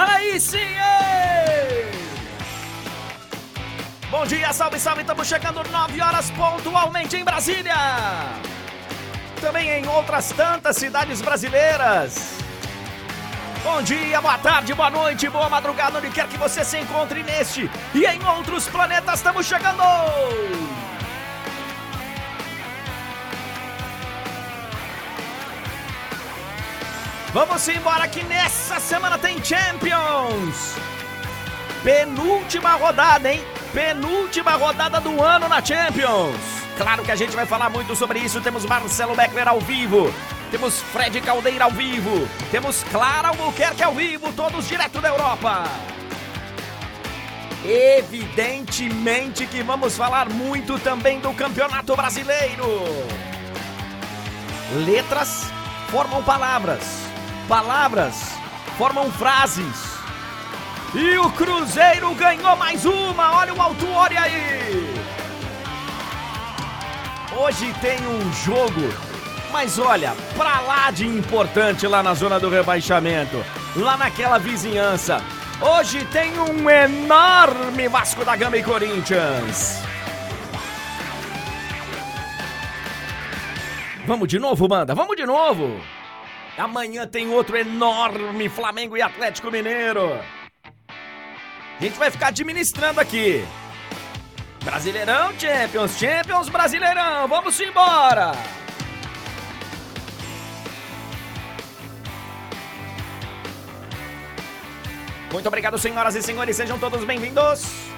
Aí sim! Ei! Bom dia, salve, salve! Estamos chegando 9 horas pontualmente em Brasília! Também em outras tantas cidades brasileiras. Bom dia, boa tarde, boa noite, boa madrugada, onde quer que você se encontre neste e em outros planetas, estamos chegando! Vamos embora que nessa semana tem Champions! Penúltima rodada, hein? Penúltima rodada do ano na Champions! Claro que a gente vai falar muito sobre isso. Temos Marcelo Beckler ao vivo, temos Fred Caldeira ao vivo, temos Clara Albuquerque ao vivo, todos direto da Europa. Evidentemente que vamos falar muito também do Campeonato Brasileiro. Letras formam palavras palavras formam frases. E o Cruzeiro ganhou mais uma. Olha o Altuori aí. Hoje tem um jogo, mas olha, pra lá de importante lá na zona do rebaixamento, lá naquela vizinhança. Hoje tem um enorme Vasco da Gama e Corinthians. Vamos de novo, banda, vamos de novo. Amanhã tem outro enorme Flamengo e Atlético Mineiro. A gente vai ficar administrando aqui. Brasileirão, Champions, Champions, Brasileirão. Vamos embora. Muito obrigado, senhoras e senhores. Sejam todos bem-vindos.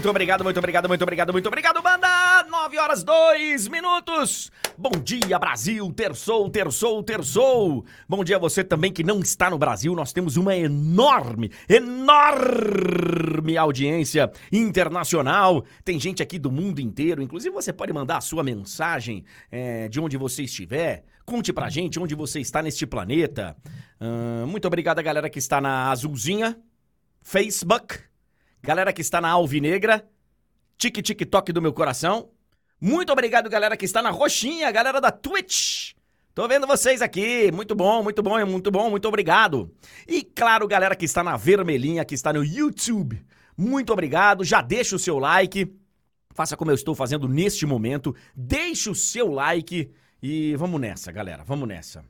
Muito obrigado, muito obrigado, muito obrigado, muito obrigado, banda! 9 horas 2 minutos. Bom dia, Brasil! Terçou, terçou, terçou! Bom dia a você também que não está no Brasil. Nós temos uma enorme, enorme audiência internacional. Tem gente aqui do mundo inteiro. Inclusive, você pode mandar a sua mensagem é, de onde você estiver. Conte pra gente onde você está neste planeta. Uh, muito obrigado, galera que está na Azulzinha, Facebook galera que está na Alvinegra, tique tique toque do meu coração. Muito obrigado, galera que está na Roxinha, galera da Twitch. Tô vendo vocês aqui. Muito bom, muito bom, muito bom, muito obrigado. E claro, galera que está na Vermelhinha, que está no YouTube. Muito obrigado. Já deixa o seu like. Faça como eu estou fazendo neste momento. Deixe o seu like e vamos nessa, galera. Vamos nessa.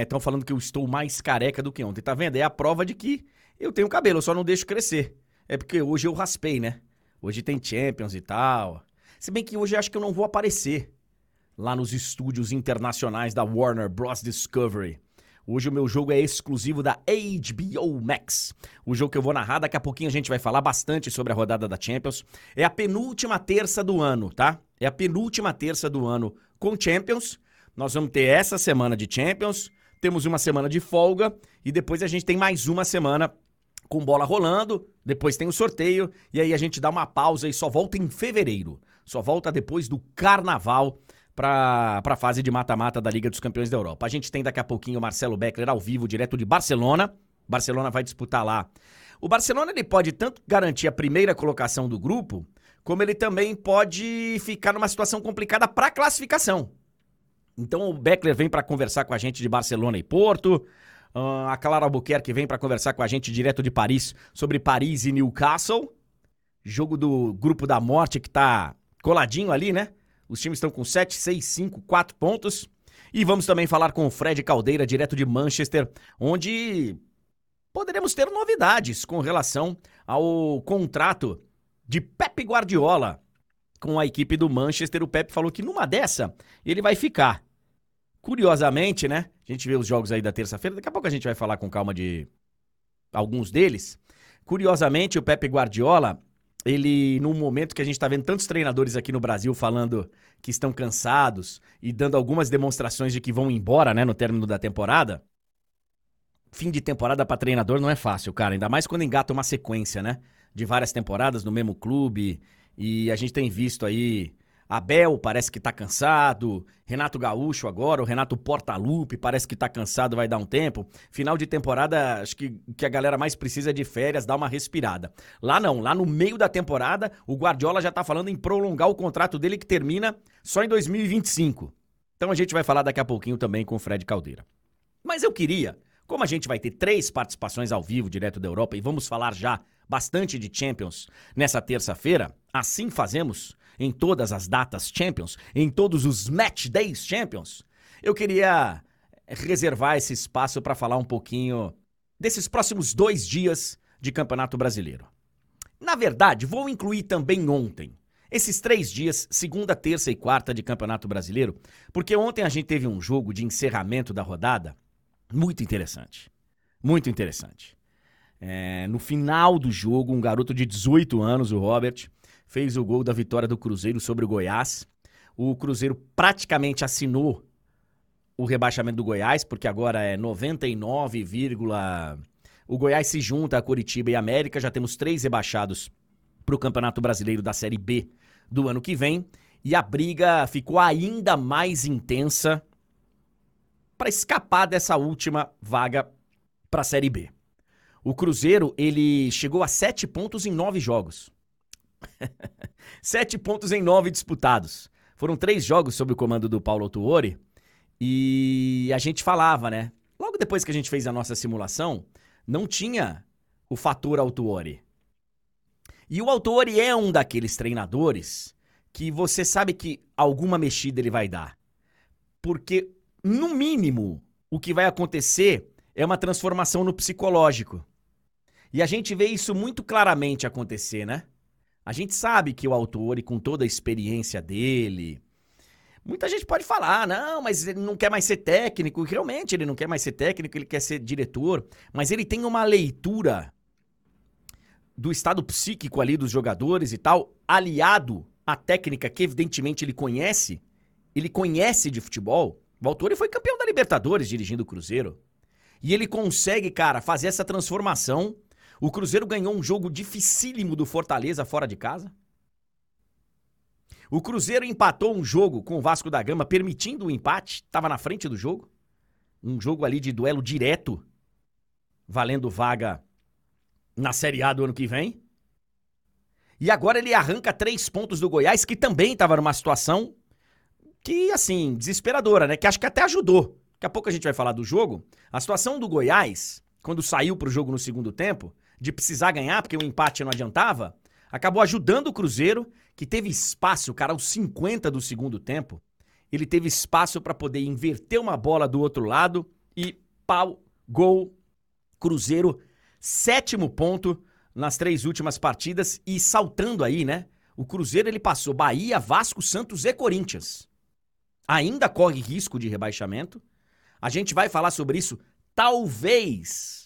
Estão é... falando que eu estou mais careca do que ontem. Tá vendo? É a prova de que eu tenho cabelo, eu só não deixo crescer. É porque hoje eu raspei, né? Hoje tem Champions e tal. Se bem que hoje acho que eu não vou aparecer lá nos estúdios internacionais da Warner Bros. Discovery. Hoje o meu jogo é exclusivo da HBO Max. O jogo que eu vou narrar, daqui a pouquinho a gente vai falar bastante sobre a rodada da Champions. É a penúltima terça do ano, tá? É a penúltima terça do ano com Champions. Nós vamos ter essa semana de Champions, temos uma semana de folga e depois a gente tem mais uma semana com bola rolando, depois tem o sorteio e aí a gente dá uma pausa e só volta em fevereiro. Só volta depois do carnaval para a fase de mata-mata da Liga dos Campeões da Europa. A gente tem daqui a pouquinho o Marcelo Beckler ao vivo, direto de Barcelona. Barcelona vai disputar lá. O Barcelona ele pode tanto garantir a primeira colocação do grupo, como ele também pode ficar numa situação complicada para classificação. Então o Beckler vem para conversar com a gente de Barcelona e Porto. Uh, a Clara Albuquerque vem para conversar com a gente direto de Paris sobre Paris e Newcastle. Jogo do grupo da morte que tá coladinho ali, né? Os times estão com 7, 6, 5, 4 pontos. E vamos também falar com o Fred Caldeira, direto de Manchester, onde poderemos ter novidades com relação ao contrato de Pep Guardiola com a equipe do Manchester. O Pep falou que numa dessa ele vai ficar. Curiosamente, né? A gente vê os jogos aí da terça-feira, daqui a pouco a gente vai falar com calma de alguns deles. Curiosamente, o Pepe Guardiola, ele, num momento que a gente está vendo tantos treinadores aqui no Brasil falando que estão cansados e dando algumas demonstrações de que vão embora, né, no término da temporada. Fim de temporada para treinador não é fácil, cara, ainda mais quando engata uma sequência, né, de várias temporadas no mesmo clube. E a gente tem visto aí Abel parece que tá cansado. Renato Gaúcho agora, o Renato Portaluppi parece que tá cansado, vai dar um tempo. Final de temporada, acho que que a galera mais precisa é de férias, dar uma respirada. Lá não, lá no meio da temporada, o Guardiola já tá falando em prolongar o contrato dele que termina só em 2025. Então a gente vai falar daqui a pouquinho também com o Fred Caldeira. Mas eu queria, como a gente vai ter três participações ao vivo direto da Europa e vamos falar já bastante de Champions nessa terça-feira, assim fazemos em todas as datas Champions, em todos os Match Days Champions, eu queria reservar esse espaço para falar um pouquinho desses próximos dois dias de Campeonato Brasileiro. Na verdade, vou incluir também ontem. Esses três dias, segunda, terça e quarta de Campeonato Brasileiro, porque ontem a gente teve um jogo de encerramento da rodada muito interessante. Muito interessante. É, no final do jogo, um garoto de 18 anos, o Robert, fez o gol da vitória do Cruzeiro sobre o Goiás. O Cruzeiro praticamente assinou o rebaixamento do Goiás, porque agora é 99, o Goiás se junta a Curitiba e América, já temos três rebaixados para o Campeonato Brasileiro da Série B do ano que vem, e a briga ficou ainda mais intensa para escapar dessa última vaga para a Série B. O Cruzeiro, ele chegou a sete pontos em nove jogos. sete pontos em nove disputados. Foram três jogos sob o comando do Paulo Tuori e a gente falava, né? Logo depois que a gente fez a nossa simulação, não tinha o fator Autuori. E o Autuori é um daqueles treinadores que você sabe que alguma mexida ele vai dar. Porque, no mínimo, o que vai acontecer é uma transformação no psicológico. E a gente vê isso muito claramente acontecer, né? A gente sabe que o Autuori, com toda a experiência dele, Muita gente pode falar, não, mas ele não quer mais ser técnico. Realmente, ele não quer mais ser técnico, ele quer ser diretor. Mas ele tem uma leitura do estado psíquico ali dos jogadores e tal, aliado à técnica que evidentemente ele conhece. Ele conhece de futebol. O autor foi campeão da Libertadores dirigindo o Cruzeiro. E ele consegue, cara, fazer essa transformação. O Cruzeiro ganhou um jogo dificílimo do Fortaleza fora de casa. O Cruzeiro empatou um jogo com o Vasco da Gama, permitindo o empate, estava na frente do jogo. Um jogo ali de duelo direto, valendo vaga na Série A do ano que vem. E agora ele arranca três pontos do Goiás, que também estava numa situação que, assim, desesperadora, né? Que acho que até ajudou. Daqui a pouco a gente vai falar do jogo. A situação do Goiás, quando saiu pro jogo no segundo tempo, de precisar ganhar, porque o empate não adiantava, acabou ajudando o Cruzeiro que teve espaço, cara, aos 50 do segundo tempo, ele teve espaço para poder inverter uma bola do outro lado e pau, gol, Cruzeiro, sétimo ponto nas três últimas partidas e saltando aí, né? O Cruzeiro ele passou Bahia, Vasco, Santos e Corinthians. Ainda corre risco de rebaixamento. A gente vai falar sobre isso. Talvez,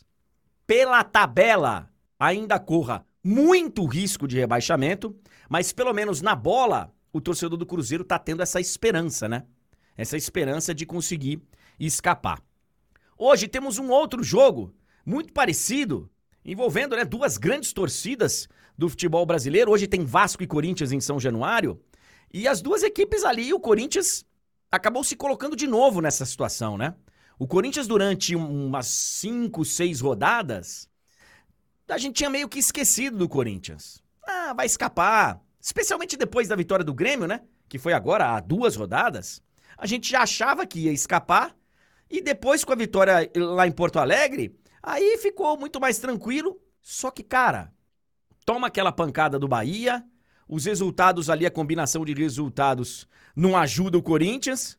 pela tabela, ainda corra muito risco de rebaixamento. Mas pelo menos na bola, o torcedor do Cruzeiro tá tendo essa esperança, né? Essa esperança de conseguir escapar. Hoje temos um outro jogo muito parecido, envolvendo né, duas grandes torcidas do futebol brasileiro. Hoje tem Vasco e Corinthians em São Januário. E as duas equipes ali, o Corinthians acabou se colocando de novo nessa situação, né? O Corinthians, durante umas cinco, seis rodadas, a gente tinha meio que esquecido do Corinthians. Ah, vai escapar. Especialmente depois da vitória do Grêmio, né? Que foi agora há duas rodadas. A gente já achava que ia escapar. E depois, com a vitória lá em Porto Alegre, aí ficou muito mais tranquilo. Só que, cara, toma aquela pancada do Bahia. Os resultados ali, a combinação de resultados não ajuda o Corinthians.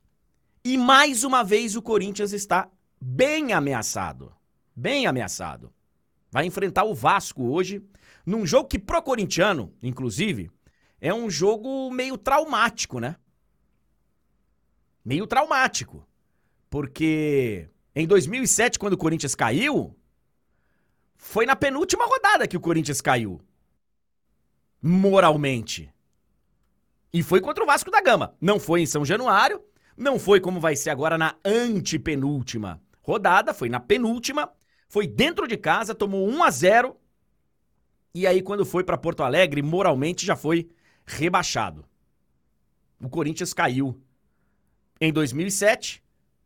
E mais uma vez o Corinthians está bem ameaçado. Bem ameaçado. Vai enfrentar o Vasco hoje num jogo que pro corintiano, inclusive, é um jogo meio traumático, né? Meio traumático. Porque em 2007, quando o Corinthians caiu, foi na penúltima rodada que o Corinthians caiu. Moralmente. E foi contra o Vasco da Gama. Não foi em São Januário, não foi como vai ser agora na antepenúltima rodada, foi na penúltima, foi dentro de casa, tomou 1 a 0 e aí, quando foi para Porto Alegre, moralmente já foi rebaixado. O Corinthians caiu em 2007,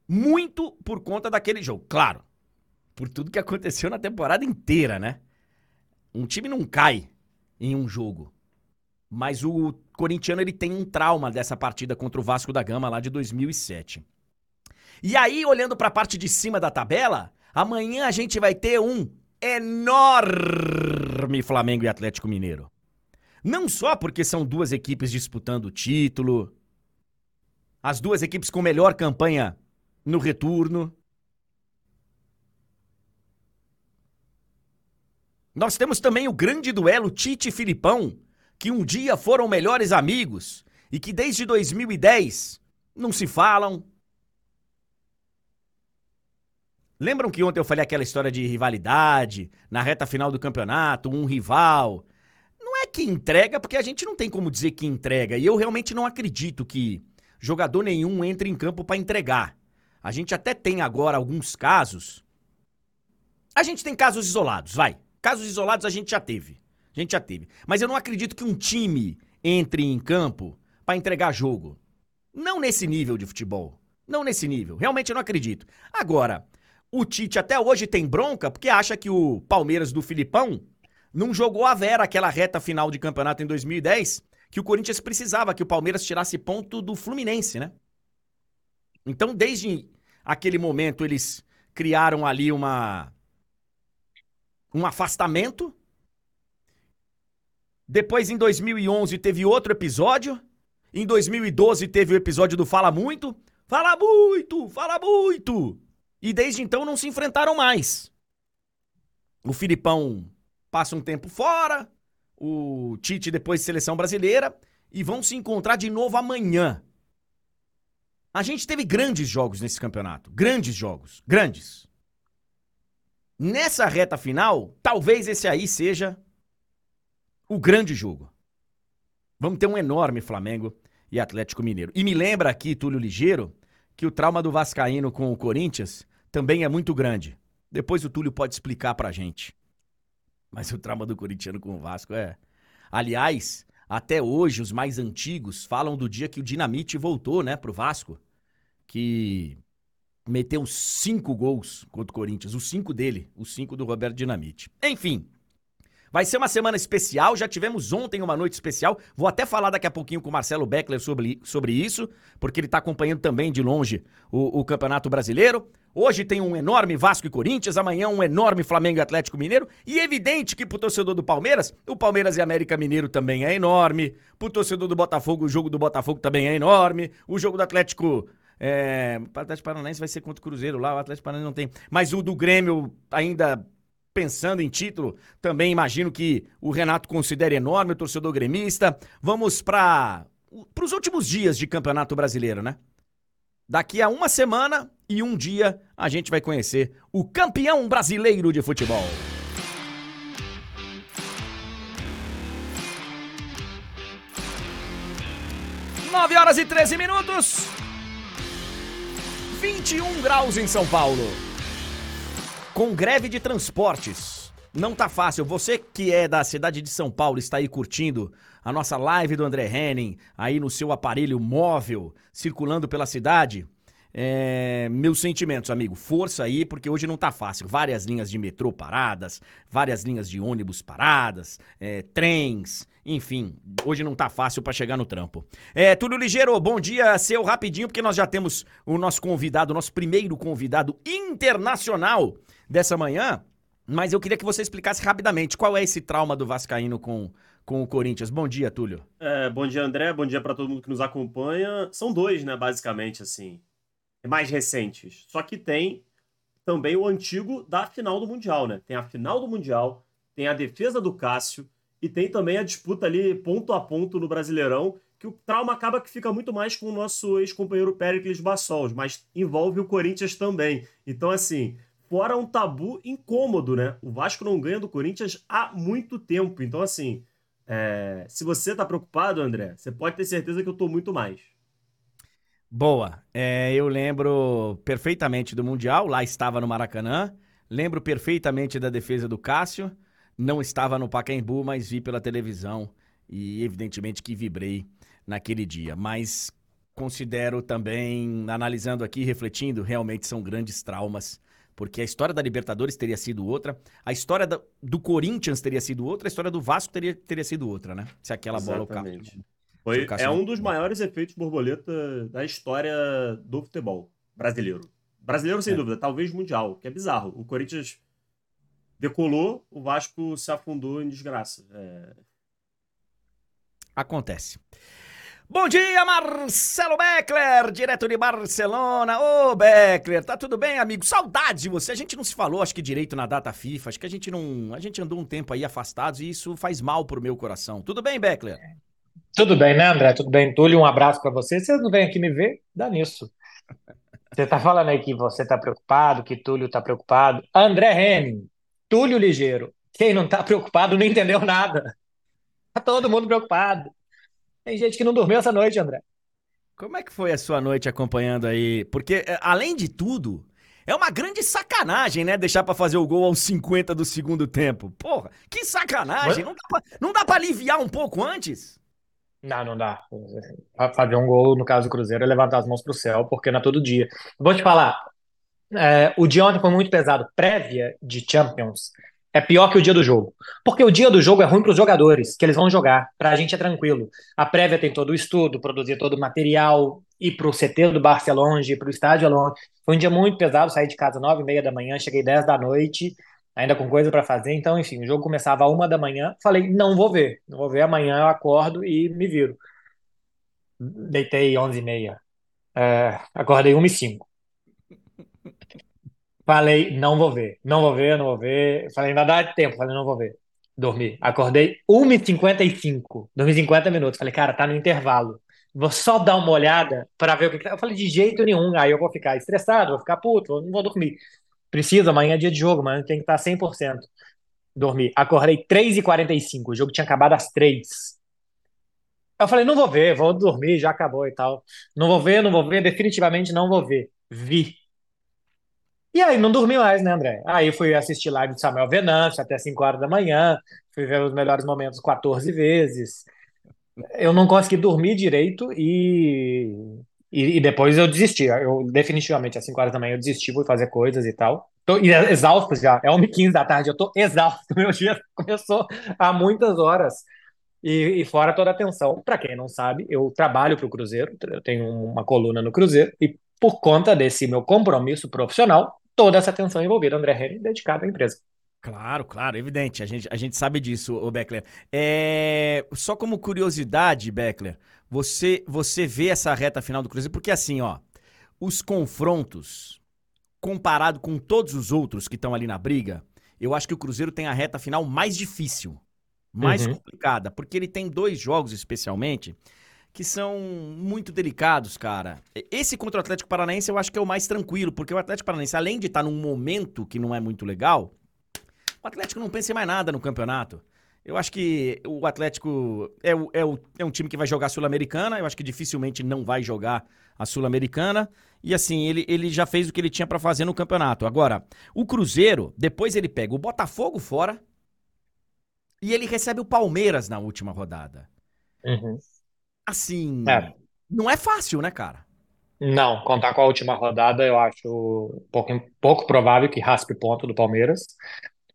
muito por conta daquele jogo. Claro, por tudo que aconteceu na temporada inteira, né? Um time não cai em um jogo. Mas o corintiano ele tem um trauma dessa partida contra o Vasco da Gama lá de 2007. E aí, olhando para a parte de cima da tabela, amanhã a gente vai ter um enorme Flamengo e Atlético Mineiro. Não só porque são duas equipes disputando o título, as duas equipes com melhor campanha no retorno. Nós temos também o grande duelo Tite e Filipão, que um dia foram melhores amigos e que desde 2010 não se falam. Lembram que ontem eu falei aquela história de rivalidade, na reta final do campeonato, um rival? Não é que entrega, porque a gente não tem como dizer que entrega. E eu realmente não acredito que jogador nenhum entre em campo para entregar. A gente até tem agora alguns casos. A gente tem casos isolados, vai. Casos isolados a gente já teve. A gente já teve. Mas eu não acredito que um time entre em campo para entregar jogo. Não nesse nível de futebol. Não nesse nível. Realmente eu não acredito. Agora, o Tite até hoje tem bronca porque acha que o Palmeiras do Filipão não jogou a vera aquela reta final de campeonato em 2010, que o Corinthians precisava que o Palmeiras tirasse ponto do Fluminense, né? Então, desde aquele momento, eles criaram ali uma um afastamento. Depois, em 2011, teve outro episódio. Em 2012, teve o episódio do Fala Muito. Fala muito! Fala muito! E desde então não se enfrentaram mais. O Filipão passa um tempo fora, o Tite depois de seleção brasileira, e vão se encontrar de novo amanhã. A gente teve grandes jogos nesse campeonato. Grandes jogos. Grandes. Nessa reta final, talvez esse aí seja o grande jogo. Vamos ter um enorme Flamengo e Atlético Mineiro. E me lembra aqui, Túlio Ligeiro, que o trauma do Vascaíno com o Corinthians também é muito grande. Depois o Túlio pode explicar pra gente. Mas o trauma do corintiano com o Vasco é. Aliás, até hoje os mais antigos falam do dia que o Dinamite voltou, né, pro Vasco. Que meteu cinco gols contra o Corinthians. Os cinco dele, os cinco do Roberto Dinamite. Enfim, vai ser uma semana especial. Já tivemos ontem uma noite especial. Vou até falar daqui a pouquinho com o Marcelo Beckler sobre, sobre isso, porque ele está acompanhando também de longe o, o Campeonato Brasileiro. Hoje tem um enorme Vasco e Corinthians, amanhã um enorme Flamengo e Atlético Mineiro. E evidente que pro torcedor do Palmeiras, o Palmeiras e América Mineiro também é enorme. Pro torcedor do Botafogo, o jogo do Botafogo também é enorme. O jogo do Atlético é, o Atlético Paranaense vai ser contra o Cruzeiro lá, o Atlético Paranaense não tem. Mas o do Grêmio, ainda pensando em título, também imagino que o Renato considere enorme, o torcedor gremista. Vamos para os últimos dias de Campeonato Brasileiro, né? Daqui a uma semana e um dia a gente vai conhecer o campeão brasileiro de futebol. Nove horas e 13 minutos. 21 graus em São Paulo. Com greve de transportes. Não tá fácil. Você que é da cidade de São Paulo está aí curtindo a nossa live do André Henning, aí no seu aparelho móvel, circulando pela cidade. É, meus sentimentos, amigo. Força aí, porque hoje não tá fácil. Várias linhas de metrô paradas, várias linhas de ônibus paradas, é, trens, enfim, hoje não tá fácil para chegar no trampo. É, Túlio Ligeiro, bom dia seu rapidinho, porque nós já temos o nosso convidado, o nosso primeiro convidado internacional dessa manhã. Mas eu queria que você explicasse rapidamente qual é esse trauma do Vascaíno com, com o Corinthians. Bom dia, Túlio. É, bom dia, André. Bom dia para todo mundo que nos acompanha. São dois, né, basicamente, assim, mais recentes. Só que tem também o antigo da final do Mundial, né? Tem a final do Mundial, tem a defesa do Cássio, e tem também a disputa ali ponto a ponto no Brasileirão, que o trauma acaba que fica muito mais com o nosso ex-companheiro Pericles Bassols, mas envolve o Corinthians também. Então, assim, fora um tabu incômodo, né? O Vasco não ganha do Corinthians há muito tempo. Então, assim, é... se você tá preocupado, André, você pode ter certeza que eu tô muito mais. Boa. É, eu lembro perfeitamente do Mundial, lá estava no Maracanã. Lembro perfeitamente da defesa do Cássio. Não estava no Pacaembu, mas vi pela televisão e evidentemente que vibrei naquele dia. Mas considero também, analisando aqui, refletindo, realmente são grandes traumas Porque a história da Libertadores teria sido outra, a história da, do Corinthians teria sido outra, a história do Vasco teria, teria sido outra, né? Se aquela Exatamente. bola o Foi, É um dos maiores efeitos borboleta da história do futebol brasileiro. Brasileiro, sem é. dúvida, talvez mundial, que é bizarro. O Corinthians decolou, o Vasco se afundou em desgraça. É... Acontece. Bom dia, Marcelo Beckler, direto de Barcelona. Ô, Beckler, tá tudo bem, amigo? Saudade de você. A gente não se falou, acho que direito na data FIFA. Acho que a gente não. A gente andou um tempo aí afastados e isso faz mal pro meu coração. Tudo bem, Beckler? Tudo bem, né, André? Tudo bem, Túlio? Um abraço para você. Você não vem aqui me ver? Dá nisso. Você tá falando aí que você tá preocupado, que Túlio tá preocupado. André Henning, Túlio Ligeiro. Quem não tá preocupado não entendeu nada. Tá todo mundo preocupado. Tem gente que não dormiu essa noite, André. Como é que foi a sua noite acompanhando aí? Porque, é, além de tudo, é uma grande sacanagem, né? Deixar para fazer o gol aos 50 do segundo tempo. Porra, que sacanagem! Não dá, pra, não dá pra aliviar um pouco antes? Não, não dá. Fazer um gol, no caso do Cruzeiro, é levantar as mãos pro céu, porque não é todo dia. Vou te falar, é, o dia ontem foi muito pesado. Prévia de Champions é pior que o dia do jogo. Porque o dia do jogo é ruim para os jogadores, que eles vão jogar. Para a gente é tranquilo. A prévia tem todo o estudo, produzir todo o material, ir para o CT do Barça é longe, para o estádio é longe. Foi um dia muito pesado, saí de casa nove e meia da manhã, cheguei dez da noite, ainda com coisa para fazer. Então, enfim, o jogo começava uma da manhã. Falei, não vou ver, não vou ver amanhã, eu acordo e me viro. Deitei onze e meia. É, acordei uma e cinco. Falei, não vou ver, não vou ver, não vou ver. Falei, ainda dá tempo. Falei, não vou ver. Dormi. Acordei 1h55. Dormi 50 minutos. Falei, cara, tá no intervalo. Vou só dar uma olhada para ver o que. Tá. Eu falei, de jeito nenhum. Aí eu vou ficar estressado, vou ficar puto, não vou dormir. Preciso, amanhã é dia de jogo, amanhã tem que estar 100%. Dormi. Acordei 3h45. O jogo tinha acabado às 3 Eu falei, não vou ver, vou dormir, já acabou e tal. Não vou ver, não vou ver, definitivamente não vou ver. Vi. E aí não dormi mais, né, André? Aí fui assistir live de Samuel Venâncio até 5 horas da manhã, fui ver os melhores momentos 14 vezes. Eu não consegui dormir direito e, e, e depois eu desisti. Eu definitivamente às 5 horas da manhã eu desisti, fui fazer coisas e tal. Tô exausto já, é 1h15 da tarde, eu tô exausto. Meu dia começou há muitas horas. E, e fora toda a atenção. Para quem não sabe, eu trabalho para o Cruzeiro, eu tenho uma coluna no Cruzeiro, e por conta desse meu compromisso profissional, toda essa atenção envolvida, André Henry, dedicado à empresa. Claro, claro, evidente. A gente, a gente sabe disso, o Beckler. É... Só como curiosidade, Beckler, você, você vê essa reta final do Cruzeiro, porque assim, ó, os confrontos, comparado com todos os outros que estão ali na briga, eu acho que o Cruzeiro tem a reta final mais difícil, mais uhum. complicada, porque ele tem dois jogos especialmente que são muito delicados, cara. Esse contra o Atlético Paranaense eu acho que é o mais tranquilo, porque o Atlético Paranaense, além de estar num momento que não é muito legal, o Atlético não pensa em mais nada no campeonato. Eu acho que o Atlético é, o, é, o, é um time que vai jogar Sul-Americana, eu acho que dificilmente não vai jogar a Sul-Americana. E assim, ele, ele já fez o que ele tinha para fazer no campeonato. Agora, o Cruzeiro, depois ele pega o Botafogo fora e ele recebe o Palmeiras na última rodada. Uhum. Assim, é. não é fácil, né, cara? Não, contar com a última rodada eu acho pouco, pouco provável que raspe ponto do Palmeiras.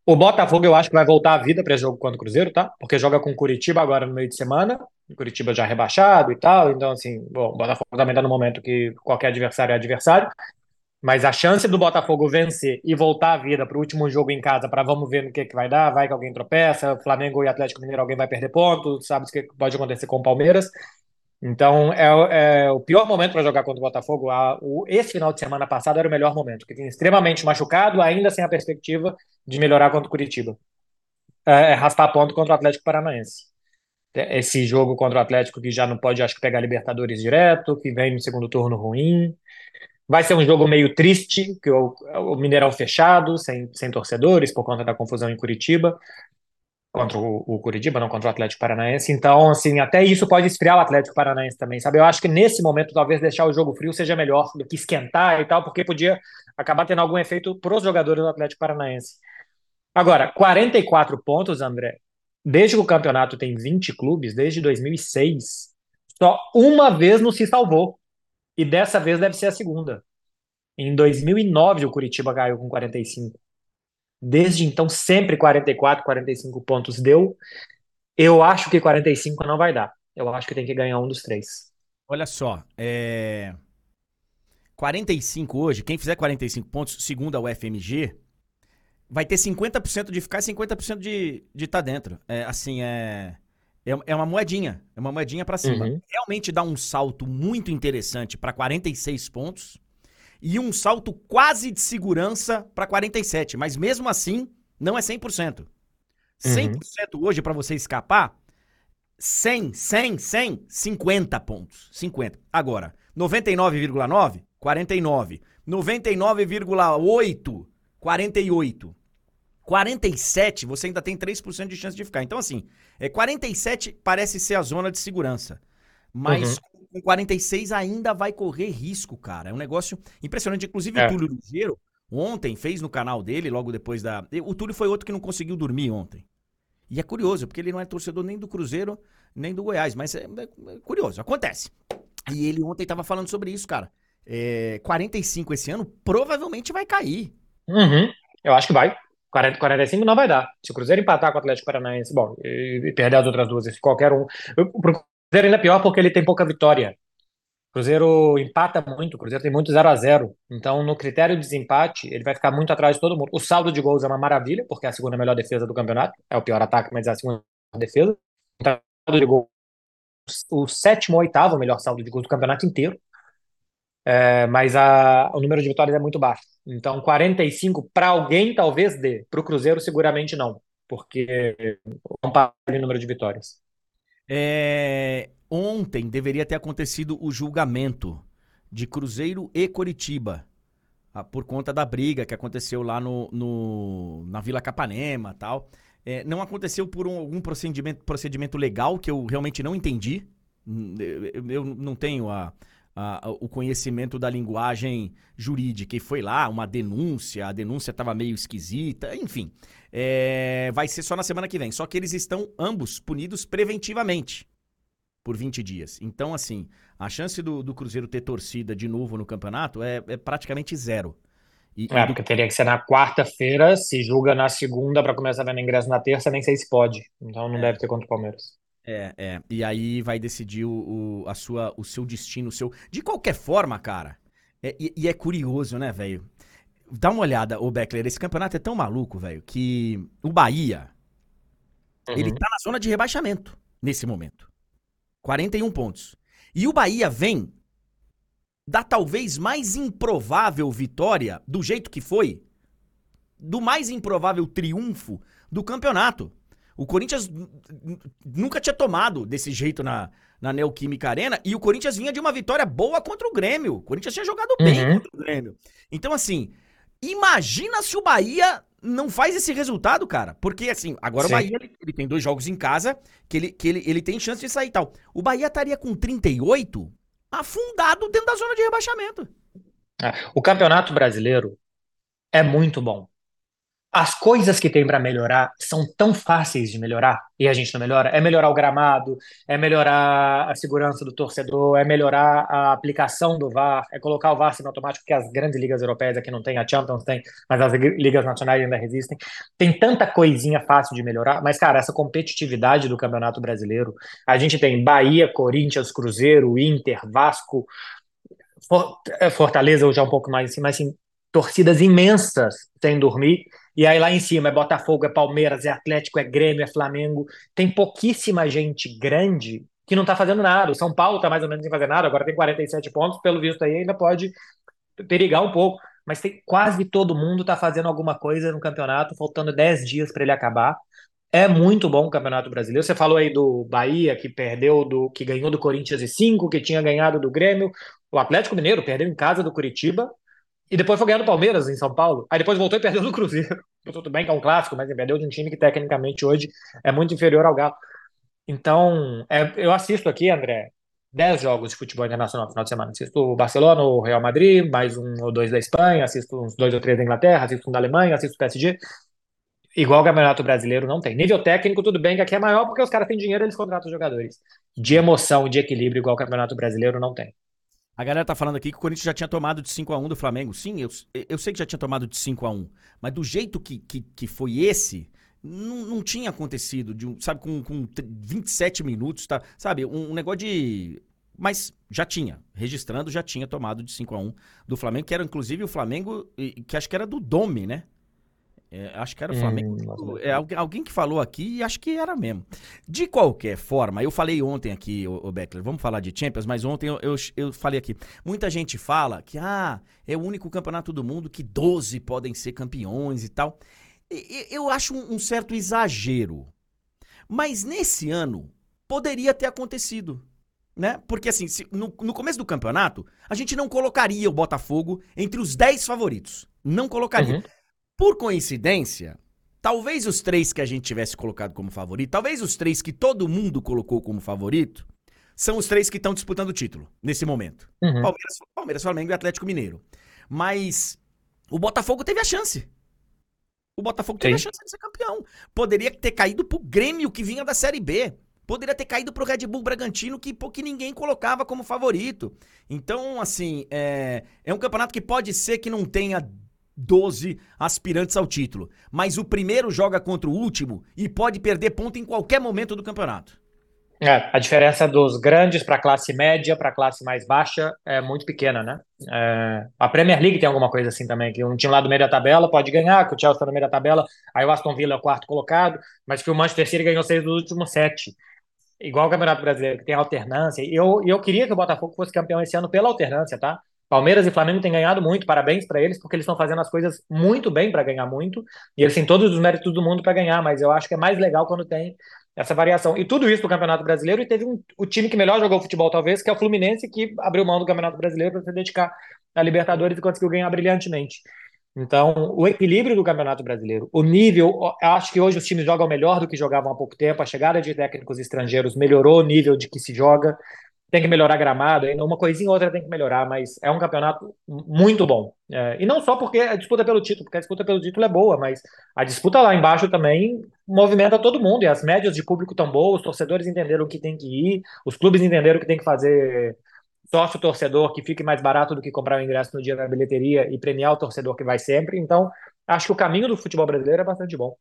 O Botafogo eu acho que vai voltar à vida para esse jogo contra o Cruzeiro, tá? Porque joga com o Curitiba agora no meio de semana. O Curitiba já rebaixado e tal. Então, assim, bom, o Botafogo também tá no momento que qualquer adversário é adversário. Mas a chance do Botafogo vencer e voltar à vida para o último jogo em casa, para vamos ver no que, que vai dar, vai que alguém tropeça, Flamengo e Atlético Mineiro, alguém vai perder ponto, sabe o que pode acontecer com o Palmeiras. Então, é, é o pior momento para jogar contra o Botafogo. A, o, esse final de semana passado era o melhor momento, porque tinha extremamente machucado, ainda sem a perspectiva de melhorar contra o Curitiba. É, é raspar ponto contra o Atlético Paranaense. Esse jogo contra o Atlético que já não pode, acho que, pegar Libertadores direto, que vem no segundo turno ruim. Vai ser um jogo meio triste, que o, o Mineirão fechado, sem, sem torcedores, por conta da confusão em Curitiba, contra o, o Curitiba, não contra o Atlético Paranaense. Então, assim, até isso pode esfriar o Atlético Paranaense também, sabe? Eu acho que nesse momento, talvez deixar o jogo frio seja melhor do que esquentar e tal, porque podia acabar tendo algum efeito para os jogadores do Atlético Paranaense. Agora, 44 pontos, André, desde que o campeonato tem 20 clubes, desde 2006, só uma vez não se salvou. E dessa vez deve ser a segunda. Em 2009, o Curitiba caiu com 45. Desde então, sempre 44, 45 pontos deu. Eu acho que 45 não vai dar. Eu acho que tem que ganhar um dos três. Olha só, é... 45 hoje, quem fizer 45 pontos, segundo a UFMG, vai ter 50% de ficar e 50% de estar de tá dentro. É, assim, é, é, é uma moedinha. É uma moedinha para cima. Uhum. Realmente dá um salto muito interessante para 46 pontos e um salto quase de segurança para 47. Mas mesmo assim, não é 100%. 100% uhum. hoje para você escapar, 100, 100, 100, 50 pontos. 50. Agora, 99,9, 49. 99,8, 48. 47, você ainda tem 3% de chance de ficar. Então, assim, é, 47 parece ser a zona de segurança. Mas uhum. com 46 ainda vai correr risco, cara. É um negócio impressionante. Inclusive, é. o Túlio Ligeiro, ontem, fez no canal dele, logo depois da. O Túlio foi outro que não conseguiu dormir ontem. E é curioso, porque ele não é torcedor nem do Cruzeiro, nem do Goiás. Mas é, é curioso, acontece. E ele ontem tava falando sobre isso, cara. É, 45 esse ano provavelmente vai cair. Uhum. Eu acho que vai. 40, 45 não vai dar. Se o Cruzeiro empatar com o Atlético Paranaense, bom, e, e perder as outras duas, se qualquer um. O Cruzeiro ainda é pior porque ele tem pouca vitória. O Cruzeiro empata muito, o Cruzeiro tem muito 0 a 0 Então, no critério de desempate, ele vai ficar muito atrás de todo mundo. O saldo de gols é uma maravilha, porque é a segunda melhor defesa do campeonato. É o pior ataque, mas é a segunda defesa. Então, o saldo de gols, o sétimo ou oitavo melhor saldo de gols do campeonato inteiro. É, mas a, o número de vitórias é muito baixo. Então, 45 para alguém talvez dê, para o Cruzeiro seguramente não, porque não para o número de vitórias. É, ontem deveria ter acontecido o julgamento de Cruzeiro e Coritiba, ah, por conta da briga que aconteceu lá no, no na Vila Capanema tal. É, não aconteceu por um, algum procedimento, procedimento legal que eu realmente não entendi. Hum, eu, eu não tenho a, o conhecimento da linguagem jurídica. E foi lá uma denúncia, a denúncia estava meio esquisita, enfim. É, vai ser só na semana que vem. Só que eles estão ambos punidos preventivamente por 20 dias. Então, assim, a chance do, do Cruzeiro ter torcida de novo no campeonato é, é praticamente zero. E, é, porque teria que ser na quarta-feira, se julga na segunda para começar a vender ingresso na terça, nem sei se pode. Então não é. deve ter contra o Palmeiras. É, é. E aí vai decidir o, o, a sua, o seu destino, o seu. De qualquer forma, cara. É, e, e, é curioso, né, velho? Dá uma olhada, ô Beckler. Esse campeonato é tão maluco, velho, que o Bahia. Uhum. Ele tá na zona de rebaixamento nesse momento. 41 pontos. E o Bahia vem da talvez mais improvável vitória, do jeito que foi, do mais improvável triunfo do campeonato. O Corinthians nunca tinha tomado desse jeito na, na Neoquímica Arena e o Corinthians vinha de uma vitória boa contra o Grêmio. O Corinthians tinha jogado bem uhum. contra o Grêmio. Então, assim, imagina se o Bahia não faz esse resultado, cara. Porque, assim, agora Sim. o Bahia ele, ele, tem dois jogos em casa que, ele, que ele, ele tem chance de sair e tal. O Bahia estaria com 38 afundado dentro da zona de rebaixamento. É, o campeonato brasileiro é muito bom as coisas que tem para melhorar são tão fáceis de melhorar e a gente não melhora. É melhorar o gramado, é melhorar a segurança do torcedor, é melhorar a aplicação do VAR, é colocar o VAR no automático que as grandes ligas europeias aqui não tem, a Champions tem, mas as ligas nacionais ainda resistem. Tem tanta coisinha fácil de melhorar, mas cara, essa competitividade do Campeonato Brasileiro, a gente tem Bahia, Corinthians, Cruzeiro, Inter, Vasco, é, Fortaleza já um pouco mais assim, mas assim, torcidas imensas sem dormir e aí lá em cima é Botafogo, é Palmeiras, é Atlético, é Grêmio, é Flamengo. Tem pouquíssima gente grande que não tá fazendo nada. O São Paulo tá mais ou menos sem fazer nada, agora tem 47 pontos, pelo visto aí ainda pode perigar um pouco. Mas tem, quase todo mundo tá fazendo alguma coisa no campeonato, faltando 10 dias para ele acabar. É muito bom o Campeonato Brasileiro. Você falou aí do Bahia, que perdeu do. que ganhou do Corinthians e 5, que tinha ganhado do Grêmio. O Atlético Mineiro perdeu em casa do Curitiba e depois foi ganhar do Palmeiras em São Paulo. Aí depois voltou e perdeu no Cruzeiro. Tudo bem que é um clássico, mas ele perdeu de um time que tecnicamente hoje é muito inferior ao Galo. Então, é, eu assisto aqui, André, 10 jogos de futebol internacional no final de semana. Assisto o Barcelona, o Real Madrid, mais um ou dois da Espanha, assisto uns dois ou três da Inglaterra, assisto um da Alemanha, assisto o PSG. Igual o Campeonato Brasileiro não tem. Nível técnico, tudo bem que aqui é maior porque os caras têm dinheiro eles contratam os jogadores. De emoção, de equilíbrio, igual o Campeonato Brasileiro não tem. A galera tá falando aqui que o Corinthians já tinha tomado de 5 a 1 do Flamengo. Sim, eu, eu sei que já tinha tomado de 5 a 1 mas do jeito que, que, que foi esse, não, não tinha acontecido, de sabe, com, com 27 minutos, tá? Sabe, um, um negócio de. Mas já tinha, registrando, já tinha tomado de 5 a 1 do Flamengo, que era inclusive o Flamengo, que acho que era do Dome, né? É, acho que era o Flamengo. Hum, é, alguém que falou aqui e acho que era mesmo. De qualquer forma, eu falei ontem aqui, o, Beckler, vamos falar de Champions, mas ontem eu, eu, eu, falei aqui. Muita gente fala que ah, é o único campeonato do mundo que 12 podem ser campeões e tal. E, eu acho um, um certo exagero. Mas nesse ano, poderia ter acontecido. Né? Porque assim, se, no, no começo do campeonato, a gente não colocaria o Botafogo entre os 10 favoritos. Não colocaria. Uhum. Por coincidência, talvez os três que a gente tivesse colocado como favorito, talvez os três que todo mundo colocou como favorito, são os três que estão disputando o título nesse momento. Uhum. Palmeiras, Palmeiras, Flamengo e Atlético Mineiro. Mas o Botafogo teve a chance. O Botafogo teve Sim. a chance de ser campeão. Poderia ter caído pro Grêmio, que vinha da Série B. Poderia ter caído pro Red Bull Bragantino, que, que ninguém colocava como favorito. Então, assim, é, é um campeonato que pode ser que não tenha 12 aspirantes ao título. Mas o primeiro joga contra o último e pode perder ponto em qualquer momento do campeonato. É, a diferença dos grandes para a classe média para a classe mais baixa é muito pequena, né? É, a Premier League tem alguma coisa assim também, que um time lá do meio da tabela pode ganhar, que o Chelsea está no meio da tabela, aí o Aston Villa é o quarto colocado, mas que o Manchester City ganhou seis dos últimos sete. Igual o Campeonato Brasileiro, que tem alternância. Eu, eu queria que o Botafogo fosse campeão esse ano pela alternância, tá? Palmeiras e Flamengo têm ganhado muito, parabéns para eles, porque eles estão fazendo as coisas muito bem para ganhar muito, e eles têm todos os méritos do mundo para ganhar, mas eu acho que é mais legal quando tem essa variação. E tudo isso do Campeonato Brasileiro, e teve um, o time que melhor jogou futebol, talvez, que é o Fluminense, que abriu mão do Campeonato Brasileiro para se dedicar à Libertadores e conseguiu ganhar brilhantemente. Então, o equilíbrio do Campeonato Brasileiro, o nível, acho que hoje os times jogam melhor do que jogavam há pouco tempo, a chegada de técnicos estrangeiros melhorou o nível de que se joga tem que melhorar gramado, ainda uma coisinha ou outra tem que melhorar, mas é um campeonato muito bom. É, e não só porque a disputa pelo título, porque a disputa pelo título é boa, mas a disputa lá embaixo também movimenta todo mundo, e as médias de público estão boas, os torcedores entenderam que tem que ir, os clubes entenderam que tem que fazer sócio torcedor que fique mais barato do que comprar o ingresso no dia da bilheteria e premiar o torcedor que vai sempre. Então, acho que o caminho do futebol brasileiro é bastante bom.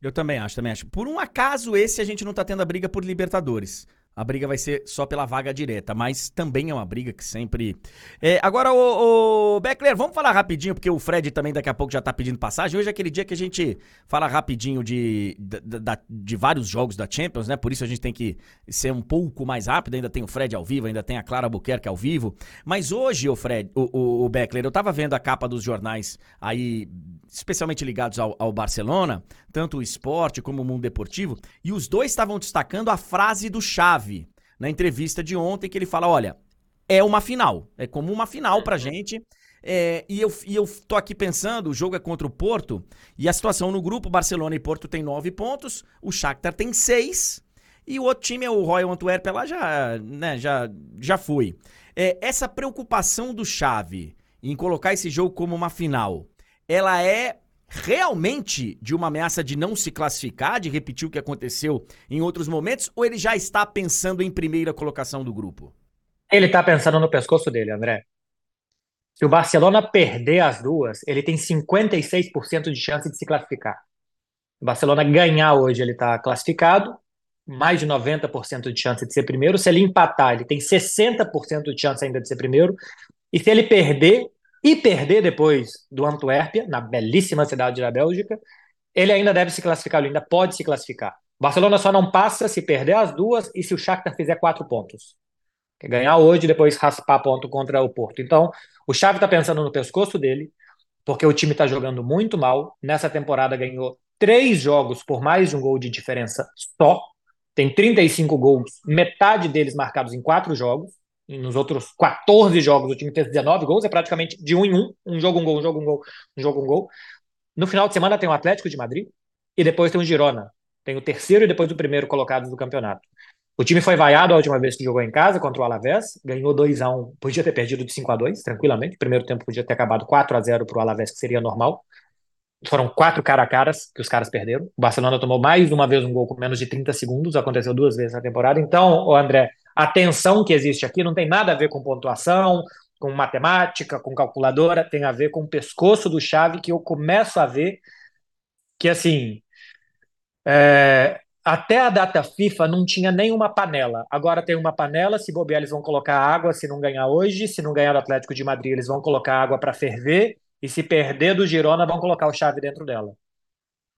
Eu também acho, também acho. Por um acaso, esse a gente não tá tendo a briga por Libertadores a briga vai ser só pela vaga direta, mas também é uma briga que sempre. É, agora, o, o Beckler, vamos falar rapidinho, porque o Fred também daqui a pouco já tá pedindo passagem. Hoje é aquele dia que a gente fala rapidinho de, de, de, vários jogos da Champions, né? Por isso a gente tem que ser um pouco mais rápido. Ainda tem o Fred ao vivo, ainda tem a Clara Buquerque ao vivo. Mas hoje, o Fred, o, o, o Beckler, eu tava vendo a capa dos jornais aí, especialmente ligados ao, ao Barcelona, tanto o esporte como o mundo deportivo, e os dois estavam destacando a frase do Chave na entrevista de ontem, que ele fala: olha, é uma final. É como uma final pra gente. É, e, eu, e eu tô aqui pensando, o jogo é contra o Porto, e a situação no grupo, Barcelona e Porto tem nove pontos, o Shakhtar tem seis, e o outro time é o Royal Antwerp, lá já, né, já, já foi. É, essa preocupação do Xavi em colocar esse jogo como uma final, ela é realmente de uma ameaça de não se classificar, de repetir o que aconteceu em outros momentos, ou ele já está pensando em primeira colocação do grupo? Ele está pensando no pescoço dele, André. Se o Barcelona perder as duas, ele tem 56% de chance de se classificar. O Barcelona ganhar hoje, ele está classificado, mais de 90% de chance de ser primeiro. Se ele empatar, ele tem 60% de chance ainda de ser primeiro. E se ele perder, e perder depois do Antuérpia, na belíssima cidade da Bélgica, ele ainda deve se classificar, ele ainda pode se classificar. O Barcelona só não passa se perder as duas e se o Shakhtar fizer quatro pontos. Ganhar hoje depois raspar ponto contra o Porto. Então, o Xavi está pensando no pescoço dele, porque o time está jogando muito mal. Nessa temporada ganhou três jogos por mais de um gol de diferença só. Tem 35 gols, metade deles marcados em quatro jogos nos outros 14 jogos o time fez 19 gols, é praticamente de um em um, um jogo um gol, um jogo um gol, um jogo um gol. No final de semana tem o Atlético de Madrid e depois tem o Girona. Tem o terceiro e depois o primeiro colocados do campeonato. O time foi vaiado a última vez que jogou em casa contra o Alavés, ganhou 2 a 1 podia ter perdido de 5 a 2 tranquilamente. O primeiro tempo podia ter acabado 4 a 0 para o Alavés, que seria normal. Foram quatro cara a caras que os caras perderam. O Barcelona tomou mais uma vez um gol com menos de 30 segundos, aconteceu duas vezes na temporada. Então, André, a tensão que existe aqui não tem nada a ver com pontuação, com matemática, com calculadora, tem a ver com o pescoço do chave que eu começo a ver que assim é, até a data FIFA não tinha nenhuma panela. Agora tem uma panela, se bobear eles vão colocar água se não ganhar hoje, se não ganhar do Atlético de Madrid eles vão colocar água para ferver e se perder do Girona vão colocar o chave dentro dela.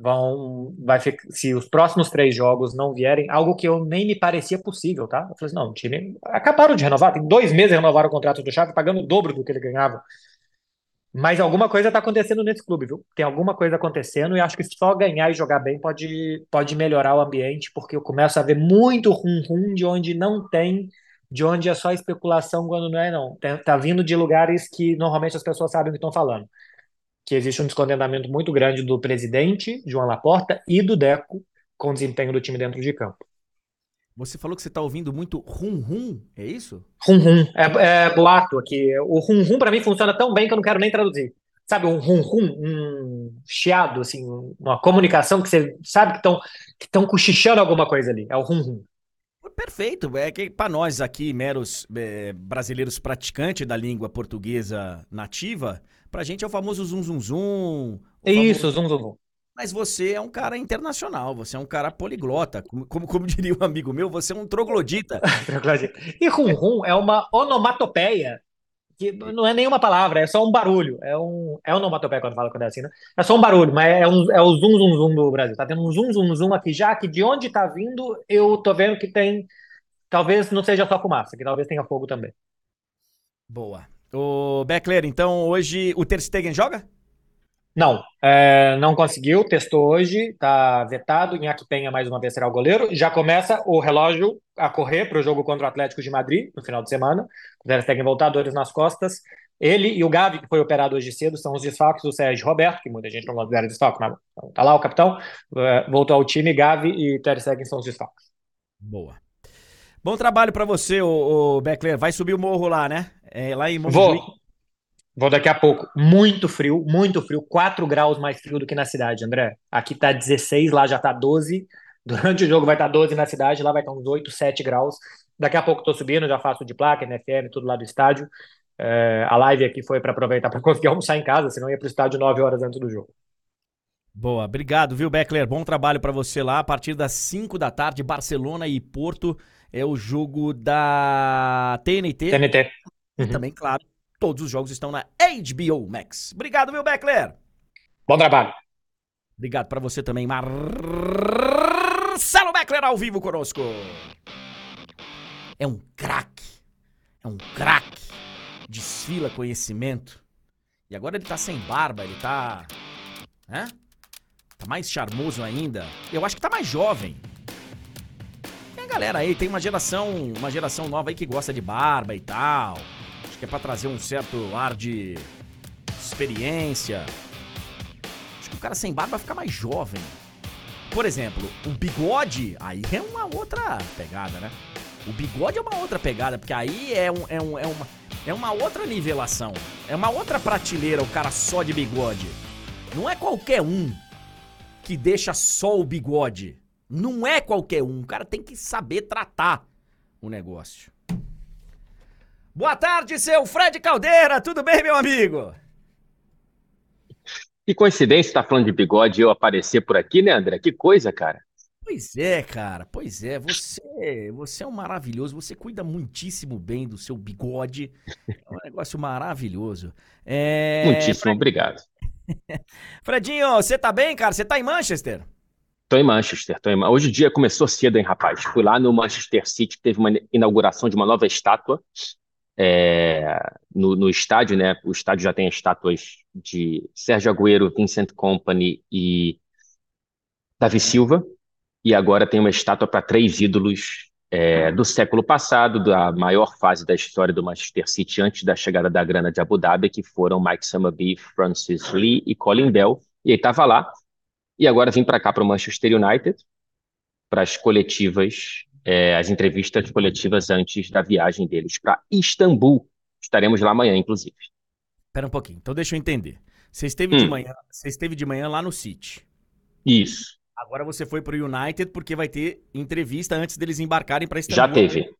Vão, vai ficar, se os próximos três jogos não vierem, algo que eu nem me parecia possível, tá? Eu falei assim, não, o time acabaram de renovar, tem dois meses renovaram o contrato do Chave, pagando o dobro do que ele ganhava. Mas alguma coisa está acontecendo nesse clube, viu? Tem alguma coisa acontecendo e acho que só ganhar e jogar bem pode, pode melhorar o ambiente, porque eu começo a ver muito rum-rum de onde não tem, de onde é só especulação quando não é, não. Tá, tá vindo de lugares que normalmente as pessoas sabem o que estão falando. Que existe um descontentamento muito grande do presidente, João Laporta, e do Deco com o desempenho do time dentro de campo. Você falou que você está ouvindo muito rum-rum, é isso? Rum-rum, é, é boato aqui. O rum-rum para mim funciona tão bem que eu não quero nem traduzir. Sabe, um rum-rum, um chiado, assim, uma comunicação que você sabe que estão que cochichando alguma coisa ali. É o rum-rum. Perfeito, é que para nós aqui, meros é, brasileiros praticantes da língua portuguesa nativa, pra gente é o famoso zum zum zum. Isso, famoso... zum zum zum. Mas você é um cara internacional, você é um cara poliglota. Como, como, como diria um amigo meu, você é um troglodita. e rum rum é uma onomatopeia, que não é nenhuma palavra, é só um barulho. É um é onomatopeia quando fala quando é assim, né? É só um barulho, mas é, um, é o zum zum zum do Brasil. Tá tendo um zum zum zum aqui já, que de onde tá vindo, eu tô vendo que tem. Talvez não seja só fumaça, que talvez tenha fogo também. Boa. O Beckler, então hoje o Ter Stegen joga? Não, é, não conseguiu, testou hoje, está vetado. Inhaque Penha mais uma vez será o goleiro. Já começa o relógio a correr para o jogo contra o Atlético de Madrid no final de semana. O Ter Stegen voltar, dores nas costas. Ele e o Gavi, que foi operado hoje cedo, são os desfalques do Sérgio Roberto, que muita gente não considera desfalque, mas tá lá o capitão, é, voltou ao time, Gavi e Ter Stegen são os desfalques. Boa. Bom trabalho para você, o, o Beckler. Vai subir o morro lá, né? É, lá em Montjuic. Vou. Vou daqui a pouco. Muito frio, muito frio. 4 graus mais frio do que na cidade, André. Aqui tá 16, lá já tá 12. Durante o jogo vai estar tá 12 na cidade, lá vai estar tá uns 8, 7 graus. Daqui a pouco tô subindo, já faço de placa, NFM, tudo lá do estádio. É, a live aqui foi para aproveitar para conseguir almoçar em casa, senão ia pro estádio 9 horas antes do jogo. Boa, obrigado, viu, Beckler? Bom trabalho para você lá. A partir das 5 da tarde, Barcelona e Porto é o jogo da TNT. TNT. E uhum. também, claro, Todos os jogos estão na HBO Max. Obrigado, meu Beckler. Bom trabalho. Obrigado para você também, Marcelo Beckler, ao vivo conosco. É um craque. É um craque. Desfila conhecimento. E agora ele tá sem barba, ele tá. Né? Tá mais charmoso ainda. Eu acho que tá mais jovem. Tem a galera aí, tem uma geração, uma geração nova aí que gosta de barba e tal que é para trazer um certo ar de experiência. Acho que o cara sem barba fica mais jovem. Por exemplo, o bigode, aí é uma outra pegada, né? O bigode é uma outra pegada, porque aí é, um, é, um, é, uma, é uma outra nivelação. É uma outra prateleira o cara só de bigode. Não é qualquer um que deixa só o bigode. Não é qualquer um. O cara tem que saber tratar o negócio. Boa tarde, seu Fred Caldeira. Tudo bem, meu amigo? Que coincidência estar tá falando de bigode e eu aparecer por aqui, né, André? Que coisa, cara. Pois é, cara. Pois é. Você, você é um maravilhoso. Você cuida muitíssimo bem do seu bigode. É um negócio maravilhoso. É... Muitíssimo Fred... obrigado. Fredinho, você tá bem, cara? Você tá em Manchester? Tô em Manchester. Tô em... Hoje o dia começou cedo, hein, rapaz? Fui lá no Manchester City, teve uma inauguração de uma nova estátua é, no, no, estádio, né? O estádio já tem estátuas de Sérgio Agüero, Vincent Company e Davi Silva, e agora tem uma estátua para três ídolos é, do século passado, da maior fase da história do Manchester City antes da chegada da grana de Abu Dhabi, que foram Mike Summerby, Francis Lee e Colin Bell. E aí estava lá. E agora vim para cá para o Manchester United, para as coletivas é, as entrevistas coletivas antes da viagem deles para Istambul. Estaremos lá amanhã, inclusive. Espera um pouquinho. Então deixa eu entender. Você esteve hum. de manhã, você esteve de manhã lá no City. Isso. Agora você foi para o United porque vai ter entrevista antes deles embarcarem para Istambul. Já teve.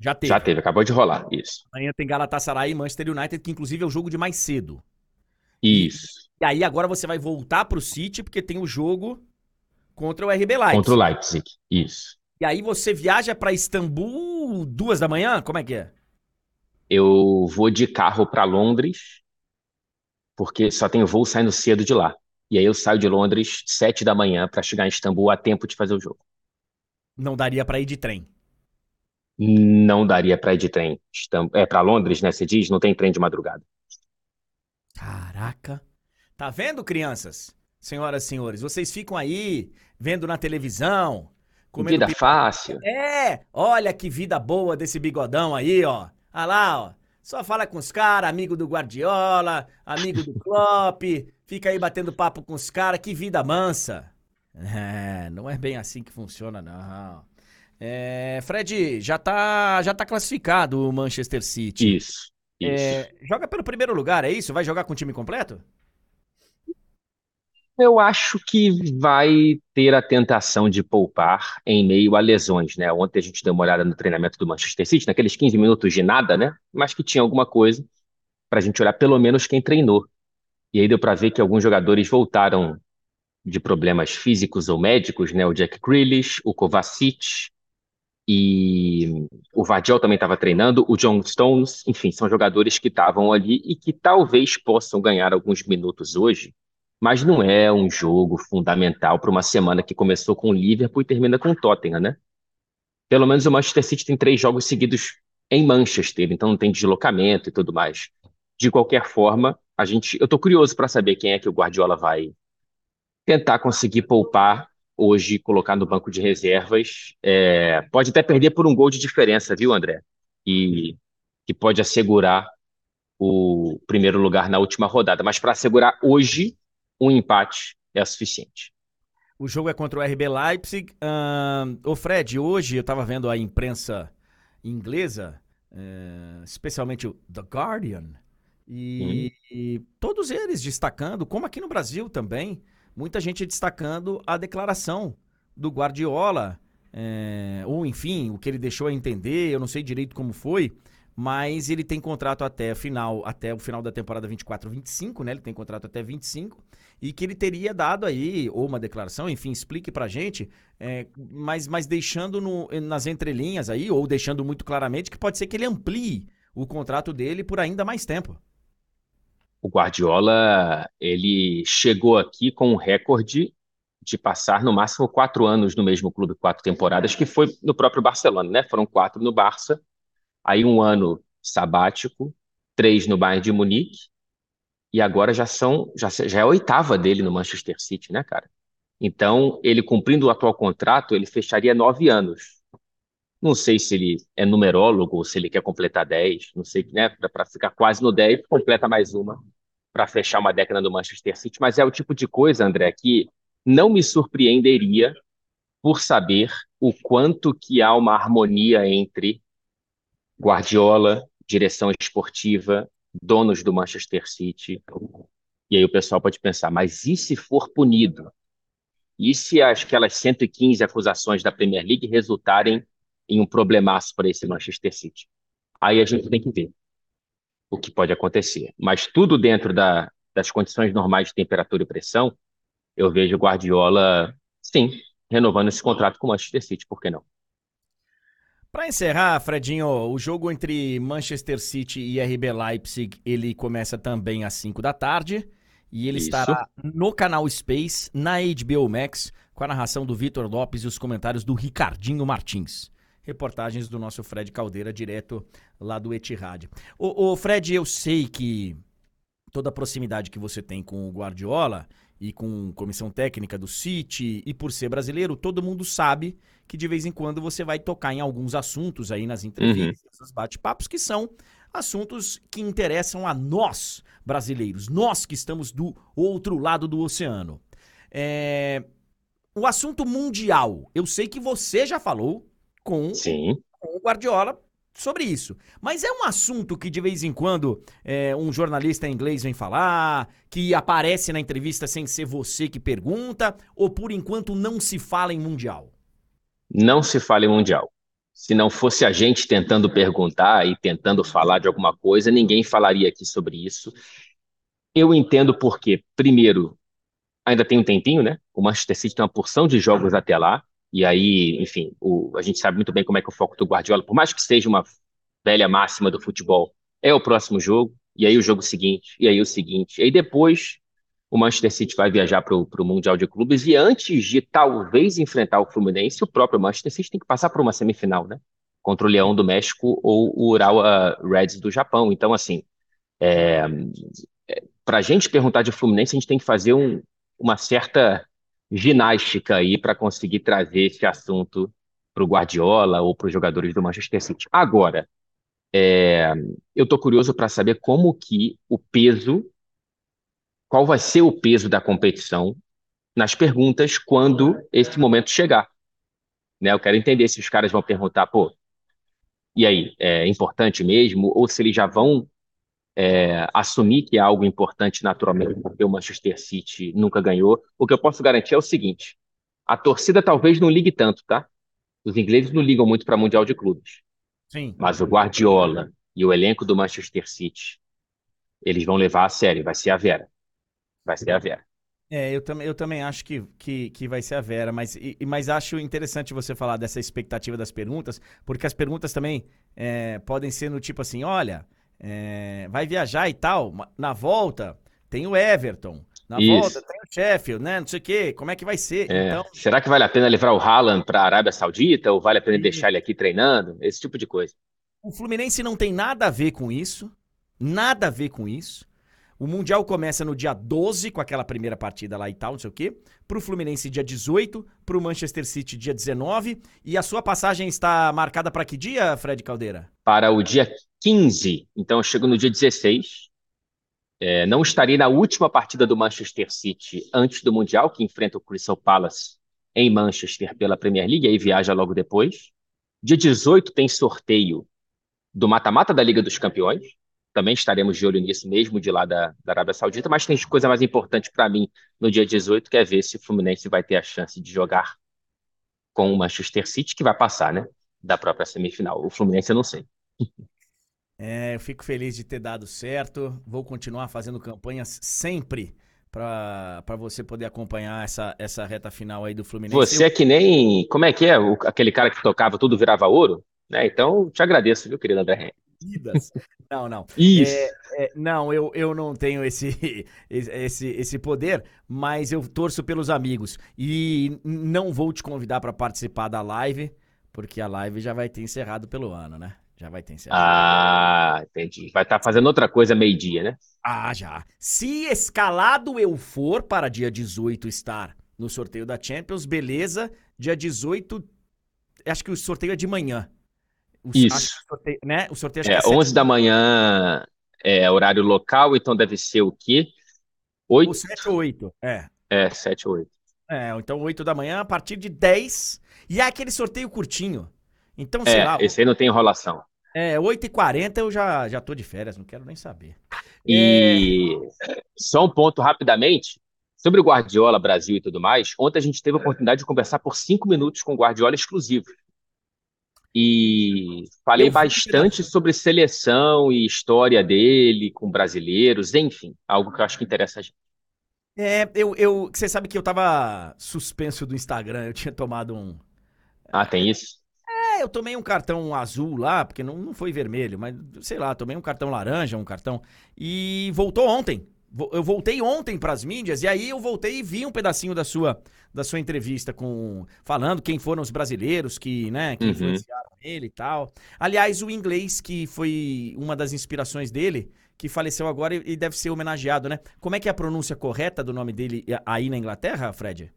Já teve. Já teve, acabou de rolar. Isso. Amanhã tem Galatasaray e Manchester United, que inclusive é o jogo de mais cedo. Isso. E aí agora você vai voltar pro City, porque tem o jogo contra o RB Leipzig. Contra o Leipzig. Isso. E aí você viaja pra Istambul duas da manhã? Como é que é? Eu vou de carro para Londres, porque só tem voo saindo cedo de lá. E aí eu saio de Londres sete da manhã para chegar em Istambul a tempo de fazer o jogo. Não daria pra ir de trem. Não daria para ir de trem. É para Londres, né? Você diz? Não tem trem de madrugada. Caraca. Tá vendo, crianças? Senhoras e senhores, vocês ficam aí vendo na televisão, comendo Vida pi- fácil. É, olha que vida boa desse bigodão aí, ó. Olha lá, ó. Só fala com os caras, amigo do Guardiola, amigo do Klopp, fica aí batendo papo com os caras, que vida mansa. É, não é bem assim que funciona, não. É, Fred, já tá, já tá classificado o Manchester City. Isso. Isso. É, joga pelo primeiro lugar, é isso? Vai jogar com o time completo? Eu acho que vai ter a tentação de poupar em meio a lesões, né? Ontem a gente deu uma olhada no treinamento do Manchester City, naqueles 15 minutos de nada, né? Mas que tinha alguma coisa para a gente olhar pelo menos quem treinou. E aí deu para ver que alguns jogadores voltaram de problemas físicos ou médicos, né? O Jack Grealish, o Kovacic e o Vardiol também estava treinando, o John Stones, enfim, são jogadores que estavam ali e que talvez possam ganhar alguns minutos hoje mas não é um jogo fundamental para uma semana que começou com o Liverpool e termina com o Tottenham, né? Pelo menos o Manchester City tem três jogos seguidos em Manchester, então não tem deslocamento e tudo mais. De qualquer forma, a gente, eu tô curioso para saber quem é que o Guardiola vai tentar conseguir poupar hoje, colocar no banco de reservas. É, pode até perder por um gol de diferença, viu, André? E que pode assegurar o primeiro lugar na última rodada. Mas para assegurar hoje, um empate é suficiente. O jogo é contra o RB Leipzig. Ahn, ô Fred, hoje eu tava vendo a imprensa inglesa, eh, especialmente o The Guardian, e, e todos eles destacando, como aqui no Brasil também, muita gente destacando a declaração do Guardiola, eh, ou enfim, o que ele deixou a entender, eu não sei direito como foi, mas ele tem contrato até final, até o final da temporada 24-25, né? Ele tem contrato até 25 e que ele teria dado aí ou uma declaração, enfim, explique pra gente, é, mas, mas deixando no- nas entrelinhas aí ou deixando muito claramente que pode ser que ele amplie o contrato dele por ainda mais tempo. O Guardiola, ele chegou aqui com um recorde de passar no máximo quatro anos no mesmo clube, quatro temporadas, que foi no próprio Barcelona, né? Foram quatro no Barça, aí um ano sabático, três no Bayern de Munique, e agora já são, já, já é a oitava dele no Manchester City, né, cara? Então, ele cumprindo o atual contrato, ele fecharia nove anos. Não sei se ele é numerólogo ou se ele quer completar 10, não sei, né? Para ficar quase no 10, completa mais uma para fechar uma década do Manchester City, mas é o tipo de coisa, André, que não me surpreenderia por saber o quanto que há uma harmonia entre Guardiola, direção esportiva, donos do Manchester City. E aí o pessoal pode pensar, mas e se for punido? E se as- aquelas 115 acusações da Premier League resultarem em um problemaço para esse Manchester City? Aí a gente tem que ver o que pode acontecer. Mas tudo dentro da- das condições normais de temperatura e pressão, eu vejo Guardiola, sim, renovando esse contrato com o Manchester City, por que não? Pra encerrar, Fredinho, o jogo entre Manchester City e RB Leipzig, ele começa também às 5 da tarde e ele Isso. estará no canal Space, na HBO Max, com a narração do Vitor Lopes e os comentários do Ricardinho Martins. Reportagens do nosso Fred Caldeira, direto lá do Etihad. Ô, ô, Fred, eu sei que toda a proximidade que você tem com o Guardiola e com comissão técnica do City e por ser brasileiro, todo mundo sabe que de vez em quando você vai tocar em alguns assuntos aí nas entrevistas, nos bate-papos, que são assuntos que interessam a nós, brasileiros, nós que estamos do outro lado do oceano. É, O assunto mundial, eu sei que você já falou com Sim. com o Guardiola sobre isso. Mas é um assunto que de vez em quando é, um jornalista inglês vem falar, que aparece na entrevista sem ser você que pergunta, ou por enquanto não se fala em Mundial? Não se fala em Mundial. se não fosse a gente tentando perguntar e tentando falar de alguma coisa, ninguém falaria aqui sobre isso. Eu entendo porque, primeiro, ainda tem um tempinho, né? O Manchester City tem uma porção de jogos até lá. E aí, enfim, o, a gente sabe muito bem como é que o foco do Guardiola, por mais que seja uma velha máxima do futebol, é o próximo jogo, e aí o jogo seguinte, e aí o seguinte. E aí depois o Manchester City vai viajar para o Mundial de Clubes, e antes de talvez enfrentar o Fluminense, o próprio Manchester City tem que passar por uma semifinal, né? Contra o Leão do México ou o Urawa Reds do Japão. Então, assim, é, é, para a gente perguntar de Fluminense, a gente tem que fazer um, uma certa ginástica aí para conseguir trazer esse assunto para o Guardiola ou para os jogadores do Manchester City. Agora, é, eu estou curioso para saber como que o peso, qual vai ser o peso da competição nas perguntas quando esse momento chegar. Né? Eu quero entender se os caras vão perguntar, pô, e aí, é importante mesmo? Ou se eles já vão é, assumir que é algo importante naturalmente, porque o Manchester City nunca ganhou. O que eu posso garantir é o seguinte: a torcida talvez não ligue tanto, tá? Os ingleses não ligam muito para Mundial de Clubes. Sim. Mas o Guardiola e o elenco do Manchester City, eles vão levar a sério. Vai ser a Vera. Vai ser a Vera. É, eu, tam eu também acho que, que, que vai ser a Vera, mas, e, mas acho interessante você falar dessa expectativa das perguntas, porque as perguntas também é, podem ser no tipo assim: olha, é, vai viajar e tal, na volta tem o Everton, na Isso. volta tem o Sheffield, né? Não sei o quê, como é que vai ser? É. Então... Será que vale a pena levar o Haaland para a Arábia Saudita ou vale a pena Isso. deixar ele aqui treinando? Esse tipo de coisa. O Fluminense não tem nada a ver com isso, nada a ver com isso. O Mundial começa no dia 12, com aquela primeira partida lá e tal, não sei o quê. Pro Fluminense, dia 18. Pro Manchester City, dia 19. E a sua passagem está marcada para que dia, Fred Caldeira? Para o dia 15. Então, eu chego no dia 16. É, não estarei na última partida do Manchester City antes do Mundial, que enfrenta o Crystal Palace em Manchester pela Premier League, aí viaja logo depois. Dia 18 tem sorteio do mata-mata da Liga dos Campeões também estaremos de olho nisso, mesmo de lá da, da Arábia Saudita, mas tem coisa mais importante para mim no dia 18, que é ver se o Fluminense vai ter a chance de jogar com o Manchester City, que vai passar, né? Da própria semifinal. O Fluminense eu não sei. É, eu fico feliz de ter dado certo. Vou continuar fazendo campanhas sempre para você poder acompanhar essa, essa reta final aí do Fluminense. Você é que nem. Como é que é? O, aquele cara que tocava tudo virava ouro? Né? Então, te agradeço, viu, querido André? Vidas. Não, não. Isso. É, é, não, eu, eu não tenho esse, esse, esse poder, mas eu torço pelos amigos. E não vou te convidar para participar da live, porque a live já vai ter encerrado pelo ano, né? Já vai ter encerrado. Ah, entendi. Vai estar tá fazendo outra coisa meio-dia, né? Ah, já. Se escalado eu for para dia 18 estar no sorteio da Champions, beleza. Dia 18, acho que o sorteio é de manhã. O, Isso. O sorteio, né? o sorteio é, é 11 da manhã é horário local, então deve ser o quê? 8? 7 ou 8, é. É, 7 ou 8. É, então 8 da manhã, a partir de 10. E é aquele sorteio curtinho. Então, sei é, lá. Esse aí não tem enrolação. É, 8h40 eu já, já tô de férias, não quero nem saber. E é... só um ponto rapidamente. Sobre o Guardiola, Brasil e tudo mais, ontem a gente teve a oportunidade de conversar por cinco minutos com o Guardiola exclusivo e falei bastante sobre seleção e história dele com brasileiros, enfim, algo que eu acho que interessa a gente. É, eu, eu, você sabe que eu tava suspenso do Instagram, eu tinha tomado um. Ah, tem isso? É, eu tomei um cartão azul lá, porque não, não foi vermelho, mas sei lá, tomei um cartão laranja, um cartão. E voltou ontem. Eu voltei ontem para as mídias e aí eu voltei e vi um pedacinho da sua da sua entrevista com falando quem foram os brasileiros que, né, que uhum. influenciaram ele e tal. Aliás, o inglês que foi uma das inspirações dele, que faleceu agora e deve ser homenageado, né? Como é que é a pronúncia correta do nome dele aí na Inglaterra, Fred?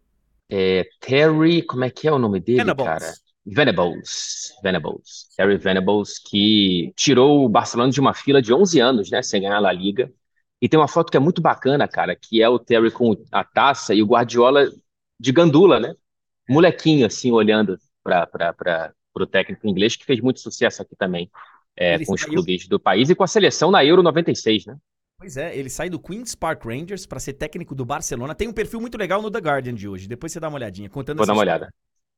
É Terry, como é que é o nome dele, Venables. cara? Venables, Venables, Terry Venables, que tirou o Barcelona de uma fila de 11 anos, né, sem ganhar a La Liga. E tem uma foto que é muito bacana, cara, que é o Terry com a taça e o Guardiola de gandula, né? Molequinho, assim, olhando para o técnico inglês, que fez muito sucesso aqui também, é, com saiu... os clubes do país e com a seleção na Euro 96, né? Pois é, ele sai do Queen's Park Rangers para ser técnico do Barcelona. Tem um perfil muito legal no The Guardian de hoje. Depois você dá uma olhadinha. Contando Vou dar uma olhada.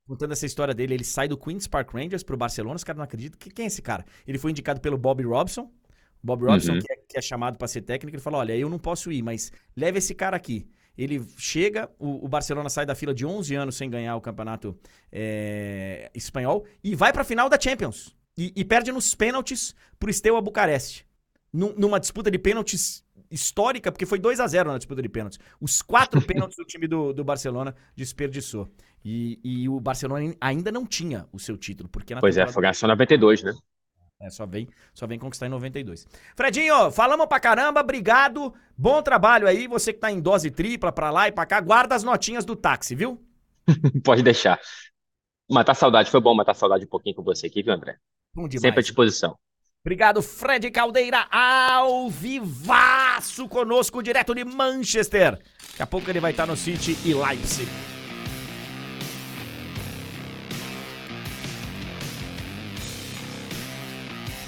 contando essa história dele. Ele sai do Queen's Park Rangers pro Barcelona. Os caras não acreditam. Que, quem é esse cara? Ele foi indicado pelo Bob Robson. Bob Robson, Uhum. que, é, que é chamado para ser técnico, ele falou: Olha, eu não posso ir, mas leve esse cara aqui. Ele chega, o, o Barcelona sai da fila de 11 anos sem ganhar o campeonato é, espanhol e vai pra final da Champions. E, e perde nos pênaltis pro Steaua Bucareste. Num- numa disputa de pênaltis histórica, porque foi 2 a 0 na disputa de pênaltis. Os quatro pênaltis do time do, do Barcelona desperdiçou. E, e o Barcelona ainda não tinha o seu título, porque na Pois é, foi só 92, né? É, só vem, só vem conquistar em 92. Fredinho, falamos pra caramba, obrigado. Bom trabalho aí, você que tá em dose tripla pra lá e pra cá, guarda as notinhas do táxi, viu? Pode deixar. Matar saudade, foi bom matar saudade um pouquinho com você aqui, viu, André? Bom demais. Sempre à disposição. Obrigado, Fred Caldeira, ao vivaço conosco, direto de Manchester. Daqui a pouco ele vai estar no City e Leipzig.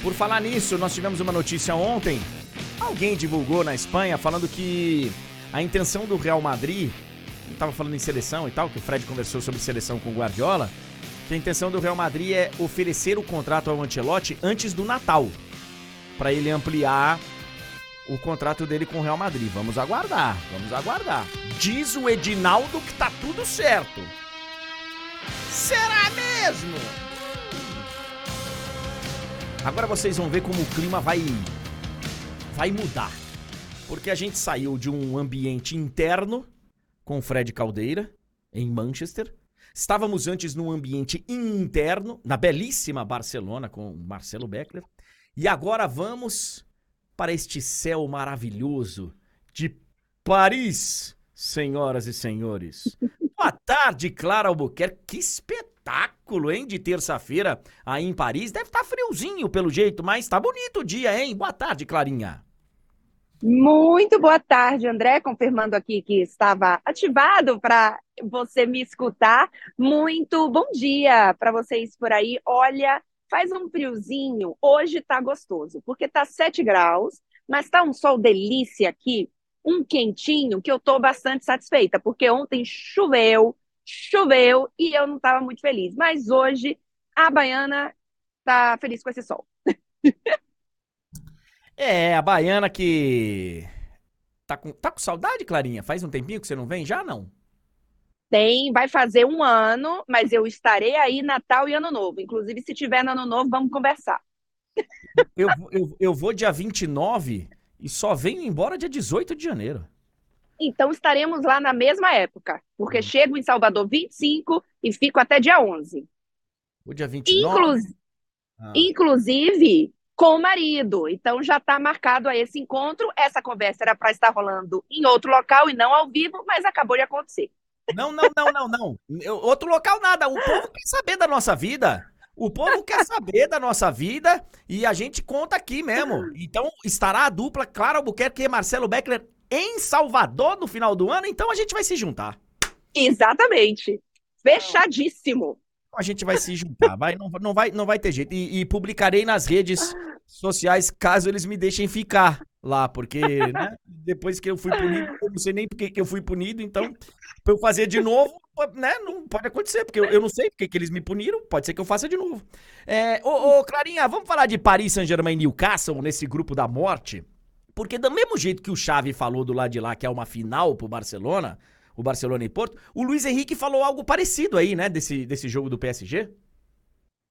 Por falar nisso, nós tivemos uma notícia ontem. Alguém divulgou na Espanha falando que a intenção do Real Madrid, estava falando em seleção e tal, que o Fred conversou sobre seleção com o Guardiola, que a intenção do Real Madrid é oferecer o contrato ao Ancelotti antes do Natal, para ele ampliar o contrato dele com o Real Madrid. Vamos aguardar, vamos aguardar. Diz o Edinaldo que tá tudo certo. Será mesmo? Agora vocês vão ver como o clima vai vai mudar. Porque a gente saiu de um ambiente interno com Fred Caldeira em Manchester. Estávamos antes num ambiente interno na belíssima Barcelona com Marcelo Beckler. E agora vamos para este céu maravilhoso de Paris, senhoras e senhores. Boa tarde, Clara Albuquerque. Que espetáculo, hein, de terça-feira aí em Paris. Deve estar friozinho pelo jeito, mas tá bonito o dia, hein? Boa tarde, Clarinha. Muito boa tarde, André. Confirmando aqui que estava ativado para você me escutar. Muito bom dia para vocês por aí. Olha, faz um friozinho. Hoje tá gostoso, porque tá 7 graus, mas tá um sol delícia aqui, um quentinho que eu tô bastante satisfeita, porque ontem choveu, choveu e eu não estava muito feliz. Mas hoje a baiana tá feliz com esse sol. É, a baiana que. Tá com, tá com saudade, Clarinha? Faz um tempinho que você não vem já, não? Tem, vai fazer um ano, mas eu estarei aí Natal e Ano Novo. Inclusive, se tiver no Ano Novo, vamos conversar. Eu, eu, eu vou dia 29 e só venho embora dia 18 de janeiro. Então, estaremos lá na mesma época, porque chego em Salvador 25 e fico até dia 11. O dia 29. Inclu- Ah. Inclusive com o marido. Então, já está marcado a esse encontro. Essa conversa era para estar rolando em outro local e não ao vivo, mas acabou de acontecer. Não, não, não, não, não. Outro local nada. O povo quer saber da nossa vida. O povo quer saber da nossa vida e a gente conta aqui mesmo. Então estará a dupla Clara Albuquerque e Marcelo Beckler em Salvador no final do ano, então a gente vai se juntar. Exatamente. Fechadíssimo. A gente vai se juntar, vai, não, não vai, não vai ter jeito. E, e publicarei nas redes sociais caso eles me deixem ficar lá, porque né, depois que eu fui punido, eu não sei nem por que que eu fui punido, então pra eu fazer de novo, né, não pode acontecer, porque eu, eu não sei porque que eles me puniram, pode ser que eu faça de novo. É, ô, ô, Clarinha, vamos falar de Paris Saint-Germain e Newcastle nesse grupo da morte? Porque do mesmo jeito que o Xavi falou do lado de lá que é uma final pro Barcelona, o Barcelona e Porto, o Luiz Henrique falou algo parecido aí, né, desse, desse jogo do PSG?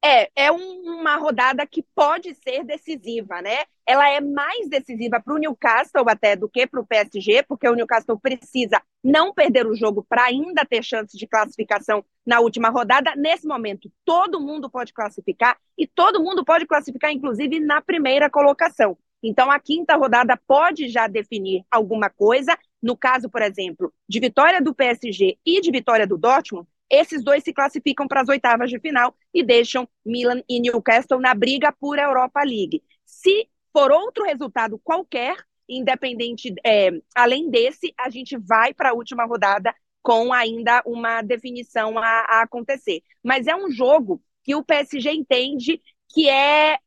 É, é um- uma rodada que pode ser decisiva, né? Ela é mais decisiva para o Newcastle até do que para o PSG, porque o Newcastle precisa não perder o jogo para ainda ter chance de classificação na última rodada. Nesse momento, todo mundo pode classificar e todo mundo pode classificar, inclusive, na primeira colocação. Então, a quinta rodada pode já definir alguma coisa. No caso, por exemplo, de vitória do PSG e de vitória do Dortmund, esses dois se classificam para as oitavas de final e deixam Milan e Newcastle na briga por Europa League. Se for outro resultado qualquer, independente, é, além desse, a gente vai para a última rodada com ainda uma definição a, a acontecer. Mas é um jogo que o PSG entende que é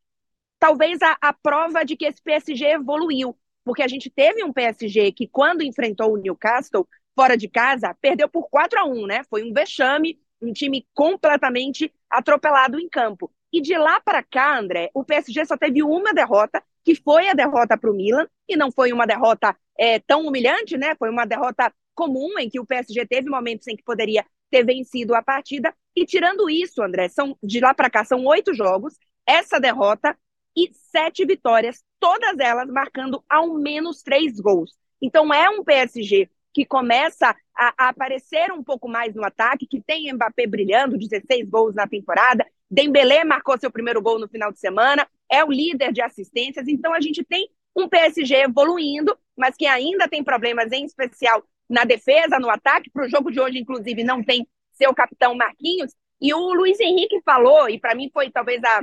talvez a, a prova de que esse PSG evoluiu, porque a gente teve um PSG que, quando enfrentou o Newcastle fora de casa, perdeu por 4 a 1 né? Foi um vexame, um time completamente atropelado em campo. E de lá para cá, André, o PSG só teve uma derrota, que foi a derrota para o Milan, e não foi uma derrota é, tão humilhante, né? Foi uma derrota comum em que o PSG teve momentos em que poderia ter vencido a partida. E tirando isso, André, são de lá para cá são oito jogos, essa derrota e sete vitórias, todas elas marcando ao menos três gols. Então é um PSG que começa a, a, aparecer um pouco mais no ataque, que tem Mbappé brilhando, 16 gols na temporada, Dembélé marcou seu primeiro gol no final de semana, é o líder de assistências, então a gente tem um PSG evoluindo, mas que ainda tem problemas, em especial na defesa, no ataque. Para o jogo de hoje, inclusive, não tem seu capitão Marquinhos. E o Luiz Henrique falou, e para mim foi talvez a,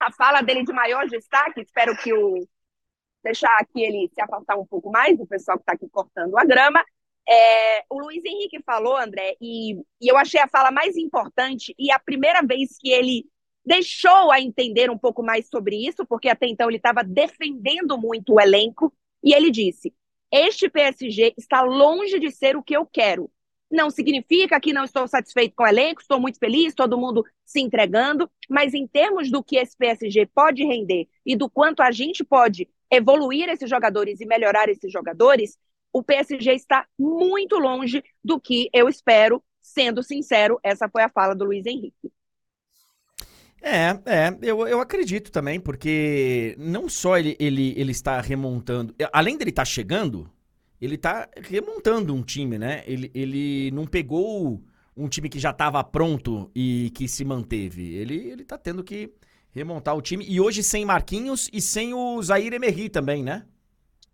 a fala dele de maior destaque, espero que o. deixar aqui ele se afastar um pouco mais, o pessoal que está aqui cortando a grama. É, o Luiz Henrique falou, André, e, e eu achei a fala mais importante, e a primeira vez que ele deixou a entender um pouco mais sobre isso, porque até então ele estava defendendo muito o elenco, e ele disse: Este PSG está longe de ser o que eu quero. Não significa que não estou satisfeito com o elenco, estou muito feliz, todo mundo se entregando, mas em termos do que esse PSG pode render e do quanto a gente pode evoluir esses jogadores e melhorar esses jogadores, o PSG está muito longe do que eu espero, sendo sincero, essa foi a fala do Luiz Henrique. É, é, eu, eu acredito também, porque não só ele, ele, ele está remontando, além dele estar tá chegando, ele está remontando um time, né? Ele, ele não pegou um time que já estava pronto e que se manteve. Ele, ele tá tendo que remontar o time. E hoje sem Marquinhos e sem o Zaire Emery também, né?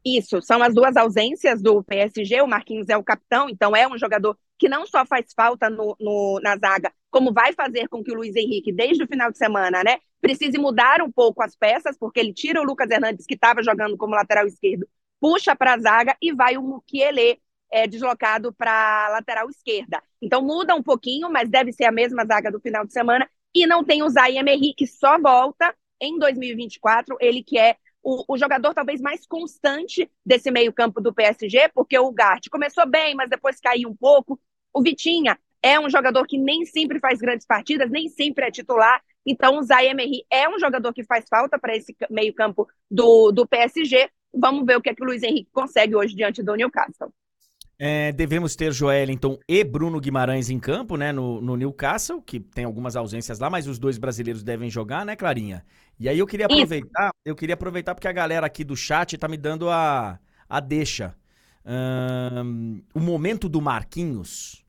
Isso, são as duas ausências do PSG. O Marquinhos é o capitão, então é um jogador que não só faz falta no, no, na zaga, como vai fazer com que o Luiz Henrique, desde o final de semana, né, precise mudar um pouco as peças, porque ele tira o Lucas Hernandes, que estava jogando como lateral esquerdo, puxa para a zaga e vai o Mukiele é, deslocado para lateral esquerda. Então muda um pouquinho, mas deve ser a mesma zaga do final de semana. E não tem o Zay que só volta em 2024, ele que é o, o, jogador talvez mais constante desse meio-campo do PSG, porque o Gart começou bem, mas depois caiu um pouco. O Vitinha é um jogador que nem sempre faz grandes partidas, nem sempre é titular. Então, o Zay é um jogador que faz falta para esse meio-campo do, do PSG. Vamos ver o que, é que o Luiz Henrique consegue hoje diante do Newcastle. É, devemos ter Joelinton e Bruno Guimarães em campo, né, no, no, Newcastle, que tem algumas ausências lá, mas os dois brasileiros devem jogar, né, Clarinha? E aí eu queria aproveitar, Isso. eu queria aproveitar porque a galera aqui do chat tá me dando a, a deixa. Um, o momento do Marquinhos,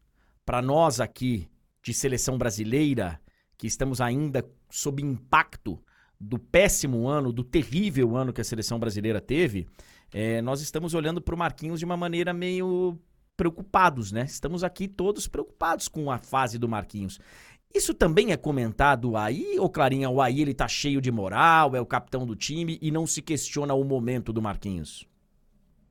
para nós aqui de seleção brasileira, que estamos ainda sob impacto do péssimo ano, do terrível ano que a seleção brasileira teve, é, nós estamos olhando para o Marquinhos de uma maneira meio preocupados, né? Estamos aqui todos preocupados com a fase do Marquinhos. Isso também é comentado aí, ou Clarinha, o aí ele tá cheio de moral, é o capitão do time e não se questiona o momento do Marquinhos?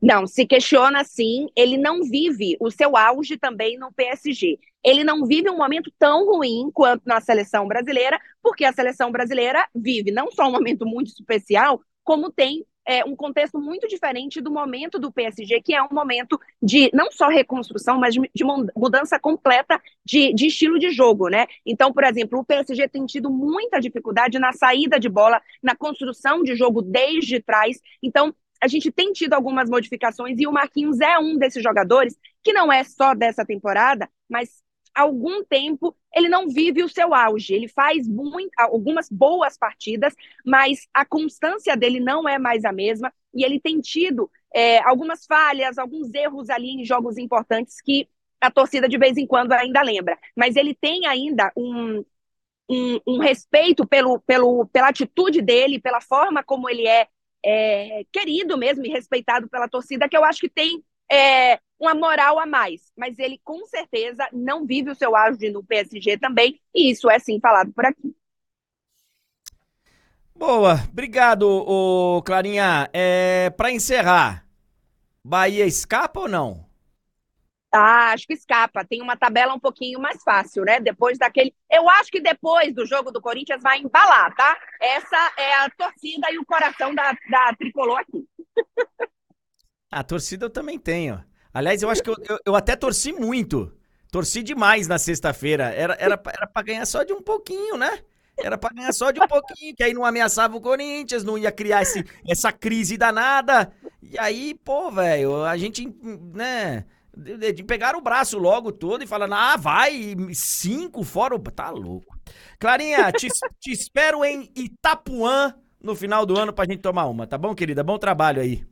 Não, se questiona sim. Ele não vive o seu auge também no PSG. Ele não vive um momento tão ruim quanto na seleção brasileira, porque a seleção brasileira vive não só um momento muito especial, como tem é, um contexto muito diferente do momento do PSG, que é um momento de não só reconstrução, mas de, mudança completa de, de, estilo de jogo, né? Então, por exemplo, o PSG tem tido muita dificuldade na saída de bola, na construção de jogo desde trás. Então, a gente tem tido algumas modificações e o Marquinhos é um desses jogadores que não é só dessa temporada, mas algum tempo ele não vive o seu auge. Ele faz muito, algumas boas partidas, mas a constância dele não é mais a mesma e ele tem tido é, algumas falhas, alguns erros ali em jogos importantes que a torcida de vez em quando ainda lembra. Mas ele tem ainda um, um, um respeito pelo, pelo, pela atitude dele, pela forma como ele é, é querido mesmo e respeitado pela torcida, que eu acho que tem é, uma moral a mais. Mas ele, com certeza, não vive o seu auge no PSG também, e isso é sim falado por aqui. Boa, obrigado, ô Clarinha. É, Para encerrar, Bahia escapa ou não? Ah, acho que escapa. Tem uma tabela um pouquinho mais fácil, né? Depois daquele. Eu acho que depois do jogo do Corinthians vai embalar, tá? Essa é a torcida e o coração da, da tricolor aqui. A torcida eu também tenho. Aliás, eu acho que eu, eu, eu até torci muito. Torci demais na sexta-feira. Era, era, era pra ganhar só de um pouquinho, né? Era pra ganhar só de um pouquinho, que aí não ameaçava o Corinthians, não ia criar esse, essa crise danada. E aí, pô, velho, a gente, né, de, de- pegar o braço logo todo e falando, ah, vai, cinco fora o... Tá louco. Clarinha, te, te espero em Itapuã no final do ano pra gente tomar uma, tá bom, querida? Bom trabalho aí.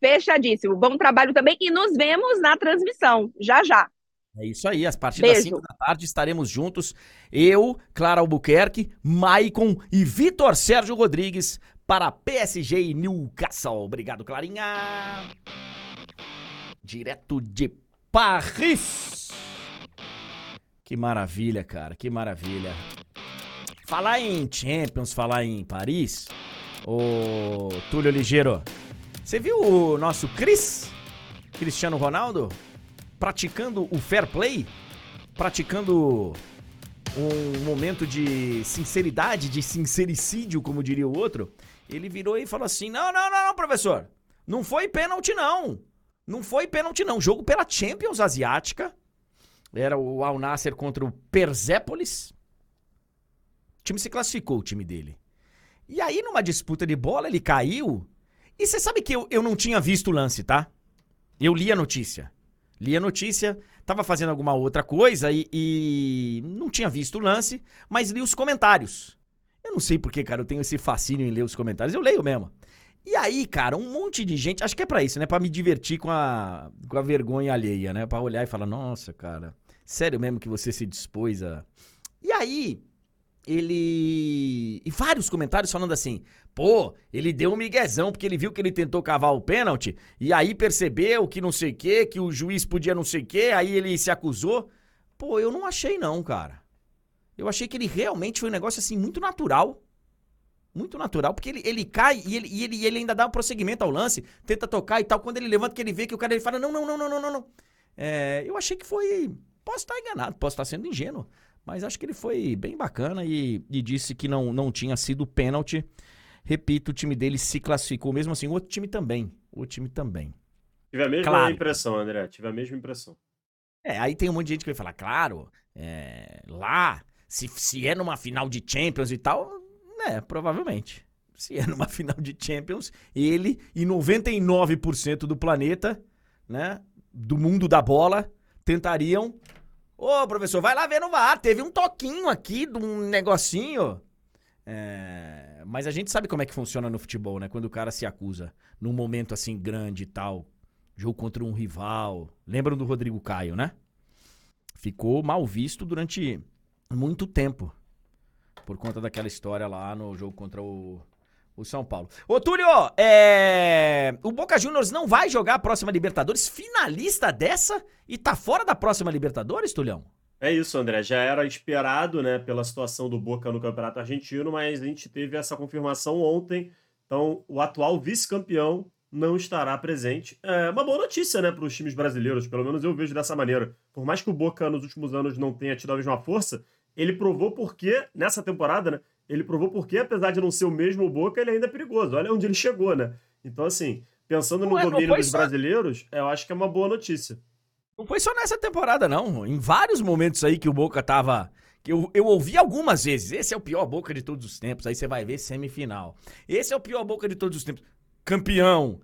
Fechadíssimo. Bom trabalho também e nos vemos na transmissão, já já. É isso aí, às partir das Beijo. 5 da tarde estaremos juntos, eu, Clara Albuquerque, Maicon e Vitor Sérgio Rodrigues para PSG e Newcastle. Obrigado, Clarinha. Direto de Paris. Que maravilha, cara, que maravilha. Falar em Champions, falar em Paris, ô Túlio Ligeiro, você viu o nosso Cris, Cristiano Ronaldo? praticando o fair play, praticando um momento de sinceridade, de sincericídio, como diria o outro, ele virou e falou assim: não, não, não, não, professor. Não foi pênalti, não. Não foi pênalti, não. Jogo pela Champions Asiática. Era o Al Nasser contra o Persépolis. O time se classificou, o time dele. E aí, numa disputa de bola, ele caiu. E você sabe que eu, eu não tinha visto o lance, tá? Eu li a notícia. Li a notícia, tava fazendo alguma outra coisa e, e não tinha visto o lance, mas li os comentários. Eu não sei porque, cara, eu tenho esse fascínio em ler os comentários, eu leio mesmo. E aí, cara, um monte de gente, acho que é pra isso, né? Pra me divertir com a, com a vergonha alheia, né? Pra olhar e falar, nossa, cara, sério mesmo que você se dispôs a. E aí, ele. E vários comentários falando assim: pô, ele deu um miguezão porque ele viu que ele tentou cavar o pênalti e aí percebeu que não sei o quê, que o juiz podia não sei o quê, aí ele se acusou. Pô, eu não achei não, cara. Eu achei que ele realmente foi um negócio assim muito natural. Muito natural, porque ele, ele cai e ele, e ele, ele ainda dá um prosseguimento ao lance, tenta tocar e tal. Quando ele levanta, que ele vê que o cara ele fala: não, não, não, não, não, não, não. É, eu achei que foi. Posso estar enganado, posso estar sendo ingênuo. Mas acho que ele foi bem bacana e, e disse que não, não tinha sido pênalti. Repito, o time dele se classificou. Mesmo assim, o outro time também. O time também. Tive a mesma Claro. impressão, André. Tive a mesma impressão. É, aí tem um monte de gente que vai falar, claro, é, lá, se, se é numa final de Champions e tal, né, provavelmente. Se é numa final de Champions, ele e 99% do planeta, né, do mundo da bola, tentariam. Ô, professor, vai lá ver no VAR, teve um toquinho aqui de um negocinho. É, mas a gente sabe como é que funciona no futebol, né? Quando o cara se acusa num momento assim grande e tal, jogo contra um rival. Lembram do Rodrigo Caio, né? Ficou mal visto durante muito tempo. Por conta daquela história lá no jogo contra o, o São Paulo. Ô, Túlio, é... o Boca Juniors não vai jogar a próxima Libertadores, finalista dessa, e tá fora da próxima Libertadores, Tulhão? É isso, André. Já era esperado, né, pela situação do Boca no Campeonato Argentino, mas a gente teve essa confirmação ontem. Então, o atual vice-campeão não estará presente. É uma boa notícia, né, para os times brasileiros. Pelo menos eu vejo dessa maneira. Por mais que o Boca nos últimos anos não tenha tido a mesma força, ele provou porque nessa temporada, né? Ele provou porque, apesar de não ser o mesmo Boca, ele ainda é perigoso. Olha onde ele chegou, né? Então, assim, pensando no Não é- não domínio dos só- brasileiros, eu acho que é uma boa notícia. Não foi só nessa temporada, não. Em vários momentos aí que o Boca tava. Eu, eu ouvi algumas vezes. Esse é o pior Boca de todos os tempos. Aí você vai ver semifinal. Esse é o pior Boca de todos os tempos. Campeão.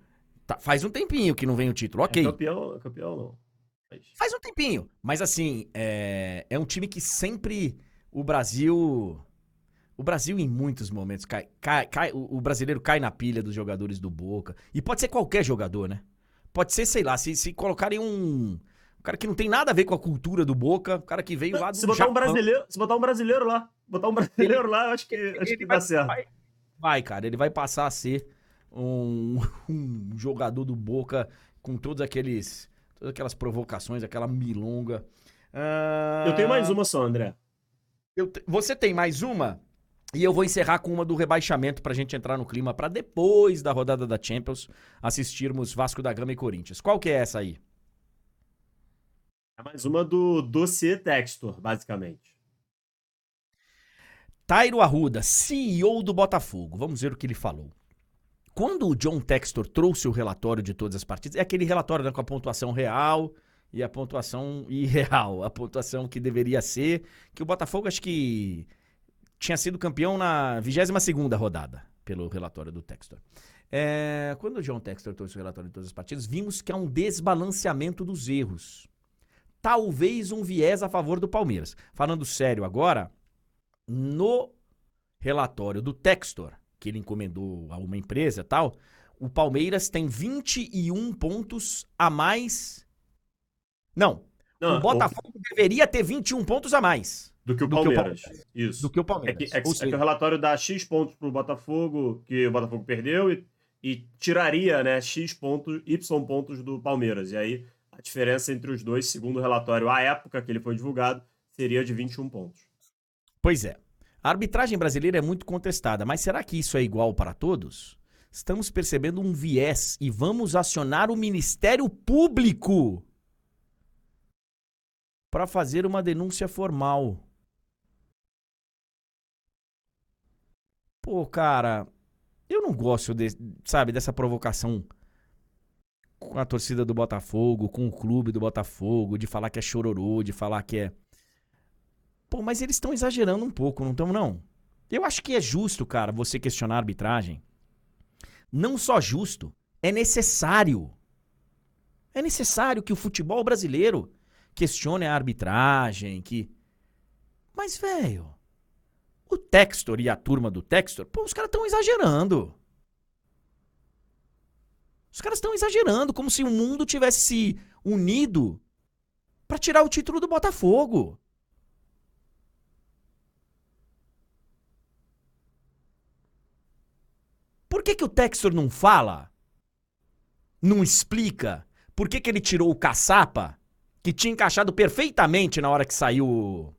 Tá, faz um tempinho que não vem o título, ok. É campeão, campeão não. Faz um tempinho. Mas assim, é, é um time que sempre o Brasil. O Brasil, em muitos momentos, cai, cai, cai- o, brasileiro cai na pilha dos jogadores do Boca. E pode ser qualquer jogador, né? Pode ser, sei lá, se, se colocarem um. Um cara que não tem nada a ver com a cultura do Boca, um cara que veio lá do Se botar um Japão. brasileiro, se botar um brasileiro lá, botar um brasileiro lá, eu acho que, acho Ele que vai- dá certo. Vai, vai, cara, ele vai passar a ser um, um jogador do Boca com todos aqueles. Todas aquelas provocações, aquela milonga. Ah, Eu tenho mais uma só, André. te- Você tem mais uma? E eu vou encerrar com uma do rebaixamento pra gente entrar no clima pra depois da rodada da Champions assistirmos Vasco da Gama e Corinthians. Qual que é essa aí? É mais uma do dossiê Textor, basicamente. Tairo Arruda, CEO do Botafogo. Vamos ver o que ele falou. Quando o John Textor trouxe o relatório de todas as partidas, é aquele relatório né, com a pontuação real e a pontuação irreal, a pontuação que deveria ser, que o Botafogo acho que tinha sido campeão na 22ª rodada, pelo relatório do Textor. É, quando o John Textor trouxe o relatório de todas as partidas, vimos que há um desbalanceamento dos erros. Talvez um viés a favor do Palmeiras. Falando sério agora, no relatório do Textor, que ele encomendou a uma empresa e tal, o Palmeiras tem 21 pontos a mais. Não. Não, o Botafogo deveria ter 21 pontos a mais Do que o do que o Palmeiras. Palmeiras. Isso. do que o É Palmeiras. que, é, que, é que o relatório dá X pontos pro Botafogo, que o Botafogo perdeu, e, e tiraria, né, X pontos, Y pontos do Palmeiras. E aí, a diferença entre os dois, segundo o relatório, à época que ele foi divulgado, seria de 21 pontos. Pois é. A arbitragem brasileira é muito contestada, mas será que isso é igual para todos? Estamos percebendo um viés e vamos acionar o Ministério Público para fazer uma denúncia formal. Pô, cara, eu não gosto, de, sabe, dessa provocação com a torcida do Botafogo, com o clube do Botafogo, de falar que é chororô, de falar que é. Pô, mas eles estão exagerando um pouco, não estão, não? Eu acho que é justo, cara, você questionar a arbitragem. Não só justo, é necessário. É necessário que o futebol brasileiro questione a arbitragem, que. Mas, velho, o Textor e a turma do Textor, pô, os caras estão exagerando. Os caras estão exagerando, como se o mundo tivesse se unido pra tirar o título do Botafogo. Por que, que o Textor não fala? Não explica? Por que, que ele tirou o caçapa, que tinha encaixado perfeitamente na hora que saiu.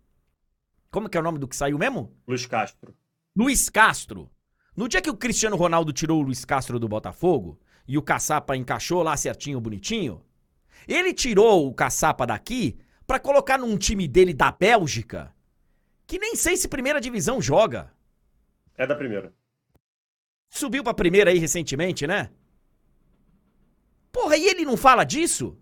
Como que é o nome do que saiu mesmo? Luiz Castro. Luiz Castro. No dia que o Cristiano Ronaldo tirou o Luiz Castro do Botafogo e o caçapa encaixou lá certinho, bonitinho, ele tirou o caçapa daqui pra colocar num time dele da Bélgica, que nem sei se primeira divisão joga. É da primeira. Subiu pra primeira aí recentemente, né? Porra, e ele não fala disso?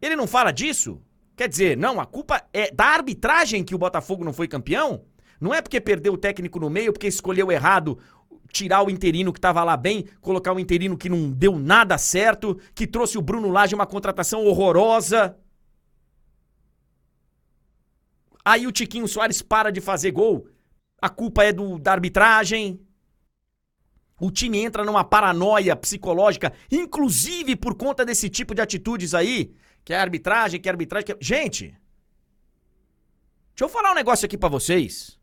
Ele não fala disso? Quer dizer, não, a culpa é da arbitragem que o Botafogo não foi campeão? Não é porque perdeu o técnico no meio, porque escolheu errado tirar o interino que tava lá bem, colocar o interino que não deu nada certo, que trouxe o Bruno Lage uma contratação horrorosa. Aí o Tiquinho Soares para de fazer gol. A culpa é do, da arbitragem. O time entra numa paranoia psicológica, inclusive por conta desse tipo de atitudes aí, que é arbitragem, que é arbitragem. Que é... Gente, deixa eu falar um negócio aqui pra vocês.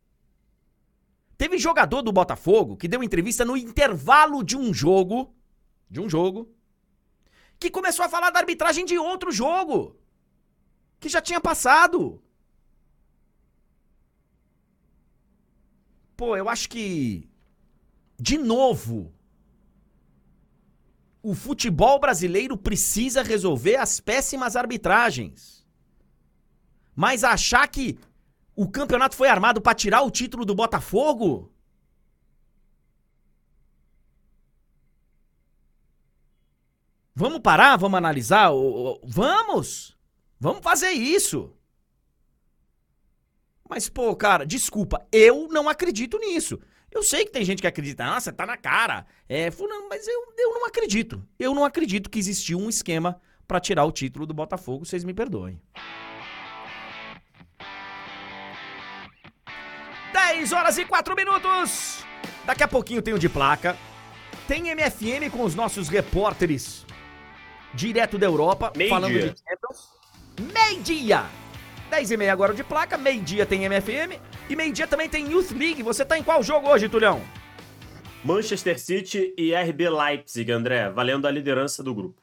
Teve jogador do Botafogo que deu entrevista no intervalo de um jogo, de um jogo, que começou a falar da arbitragem de outro jogo, que já tinha passado. Pô, eu acho que de novo o futebol brasileiro precisa resolver as péssimas arbitragens. Mas achar que o campeonato foi armado pra tirar o título do Botafogo? Vamos parar, vamos analisar, vamos! Vamos fazer isso. Mas, pô, cara, desculpa, eu não acredito nisso. Eu sei que tem gente que acredita, nossa, tá na cara. É, fulano, mas eu, eu não acredito. Eu não acredito que existiu um esquema pra tirar o título do Botafogo, vocês me perdoem. 10 horas e 4 minutos. Daqui a pouquinho tem o de placa. Tem MFM com os nossos repórteres direto da Europa, Meio falando dia. de Champions. Meio-dia. 10 e meia agora de placa, meio-dia tem MFM e meio-dia também tem Youth League. Você tá em qual jogo hoje, Tulhão? Manchester City e RB Leipzig, André, valendo a liderança do grupo.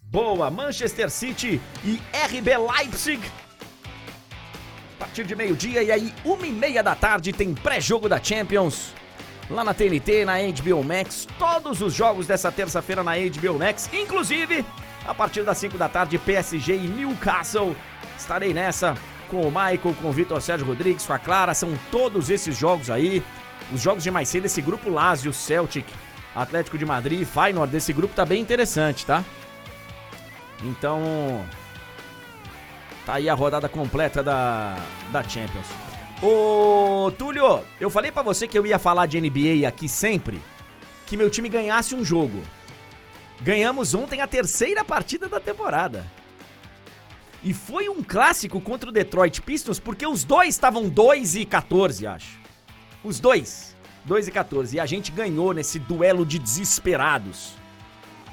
Boa, Manchester City e RB Leipzig. A partir de meio-dia e aí, uma e meia da tarde, tem pré-jogo da Champions. Lá na TNT, na HBO Max, todos os jogos dessa terça-feira na HBO Max, inclusive, a partir das 5 da tarde, PSG e Newcastle. Estarei nessa com o Michael, com o Vitor Sérgio Rodrigues, com a Clara, são todos esses jogos aí. Os jogos de mais cedo, esse grupo Lazio, Celtic, Atlético de Madrid e Feyenoord, desse grupo tá bem interessante, tá? Então, tá aí a rodada completa da, da Champions. Ô, Túlio, eu falei pra você que eu ia falar de NBA aqui sempre, que meu time ganhasse um jogo. Ganhamos ontem a terceira partida da temporada. E foi um clássico contra o Detroit Pistons, porque os dois estavam 2 e 14, acho. Os dois. 2 e 14. E a gente ganhou nesse duelo de desesperados.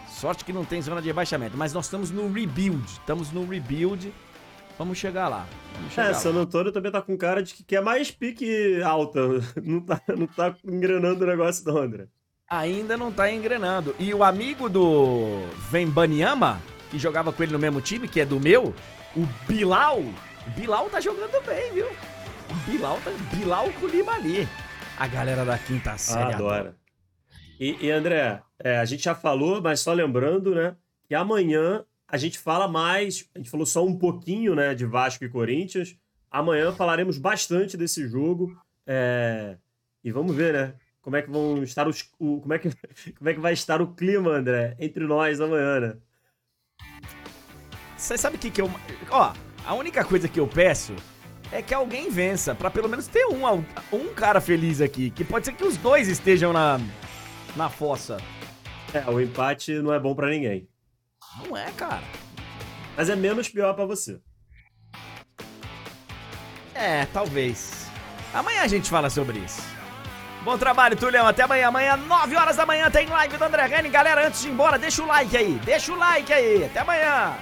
Sorte que não tem zona de rebaixamento. Mas nós estamos no rebuild. Estamos no rebuild. Vamos chegar lá. Vamos chegar É, lá. San Antônio também tá com cara de que quer mais pique alta. Não tá, não tá engrenando o negócio não, André. Ainda não tá engrenando. E o amigo do Vembanyama, que jogava com ele no mesmo time, que é do meu, o Bilal. Bilal tá jogando bem, viu? Bilal tá. Bilal Koulibaly. A galera da quinta série. adora. E, e, André, é, a gente já falou, mas só lembrando, né? Que amanhã a gente fala mais. A gente falou só um pouquinho, né? De Vasco e Corinthians. Amanhã falaremos bastante desse jogo. é, e vamos ver, né? Como é que vão estar os. o- como, é que, como é que vai estar o clima, André, entre nós amanhã, né? Você sabe o que que eu... Ó, a única coisa que eu peço é que alguém vença, pra pelo menos ter um, um cara feliz aqui. Que pode ser que os dois estejam na, na fossa. É, o empate não é bom pra ninguém. Não é, cara. Mas é menos pior pra você. É, talvez. Amanhã a gente fala sobre isso. Bom trabalho, Tulhão. Até amanhã. Amanhã, 9 horas da manhã, tem live do André Henning. Galera, antes de ir embora, deixa o like aí. Deixa o like aí. Até amanhã.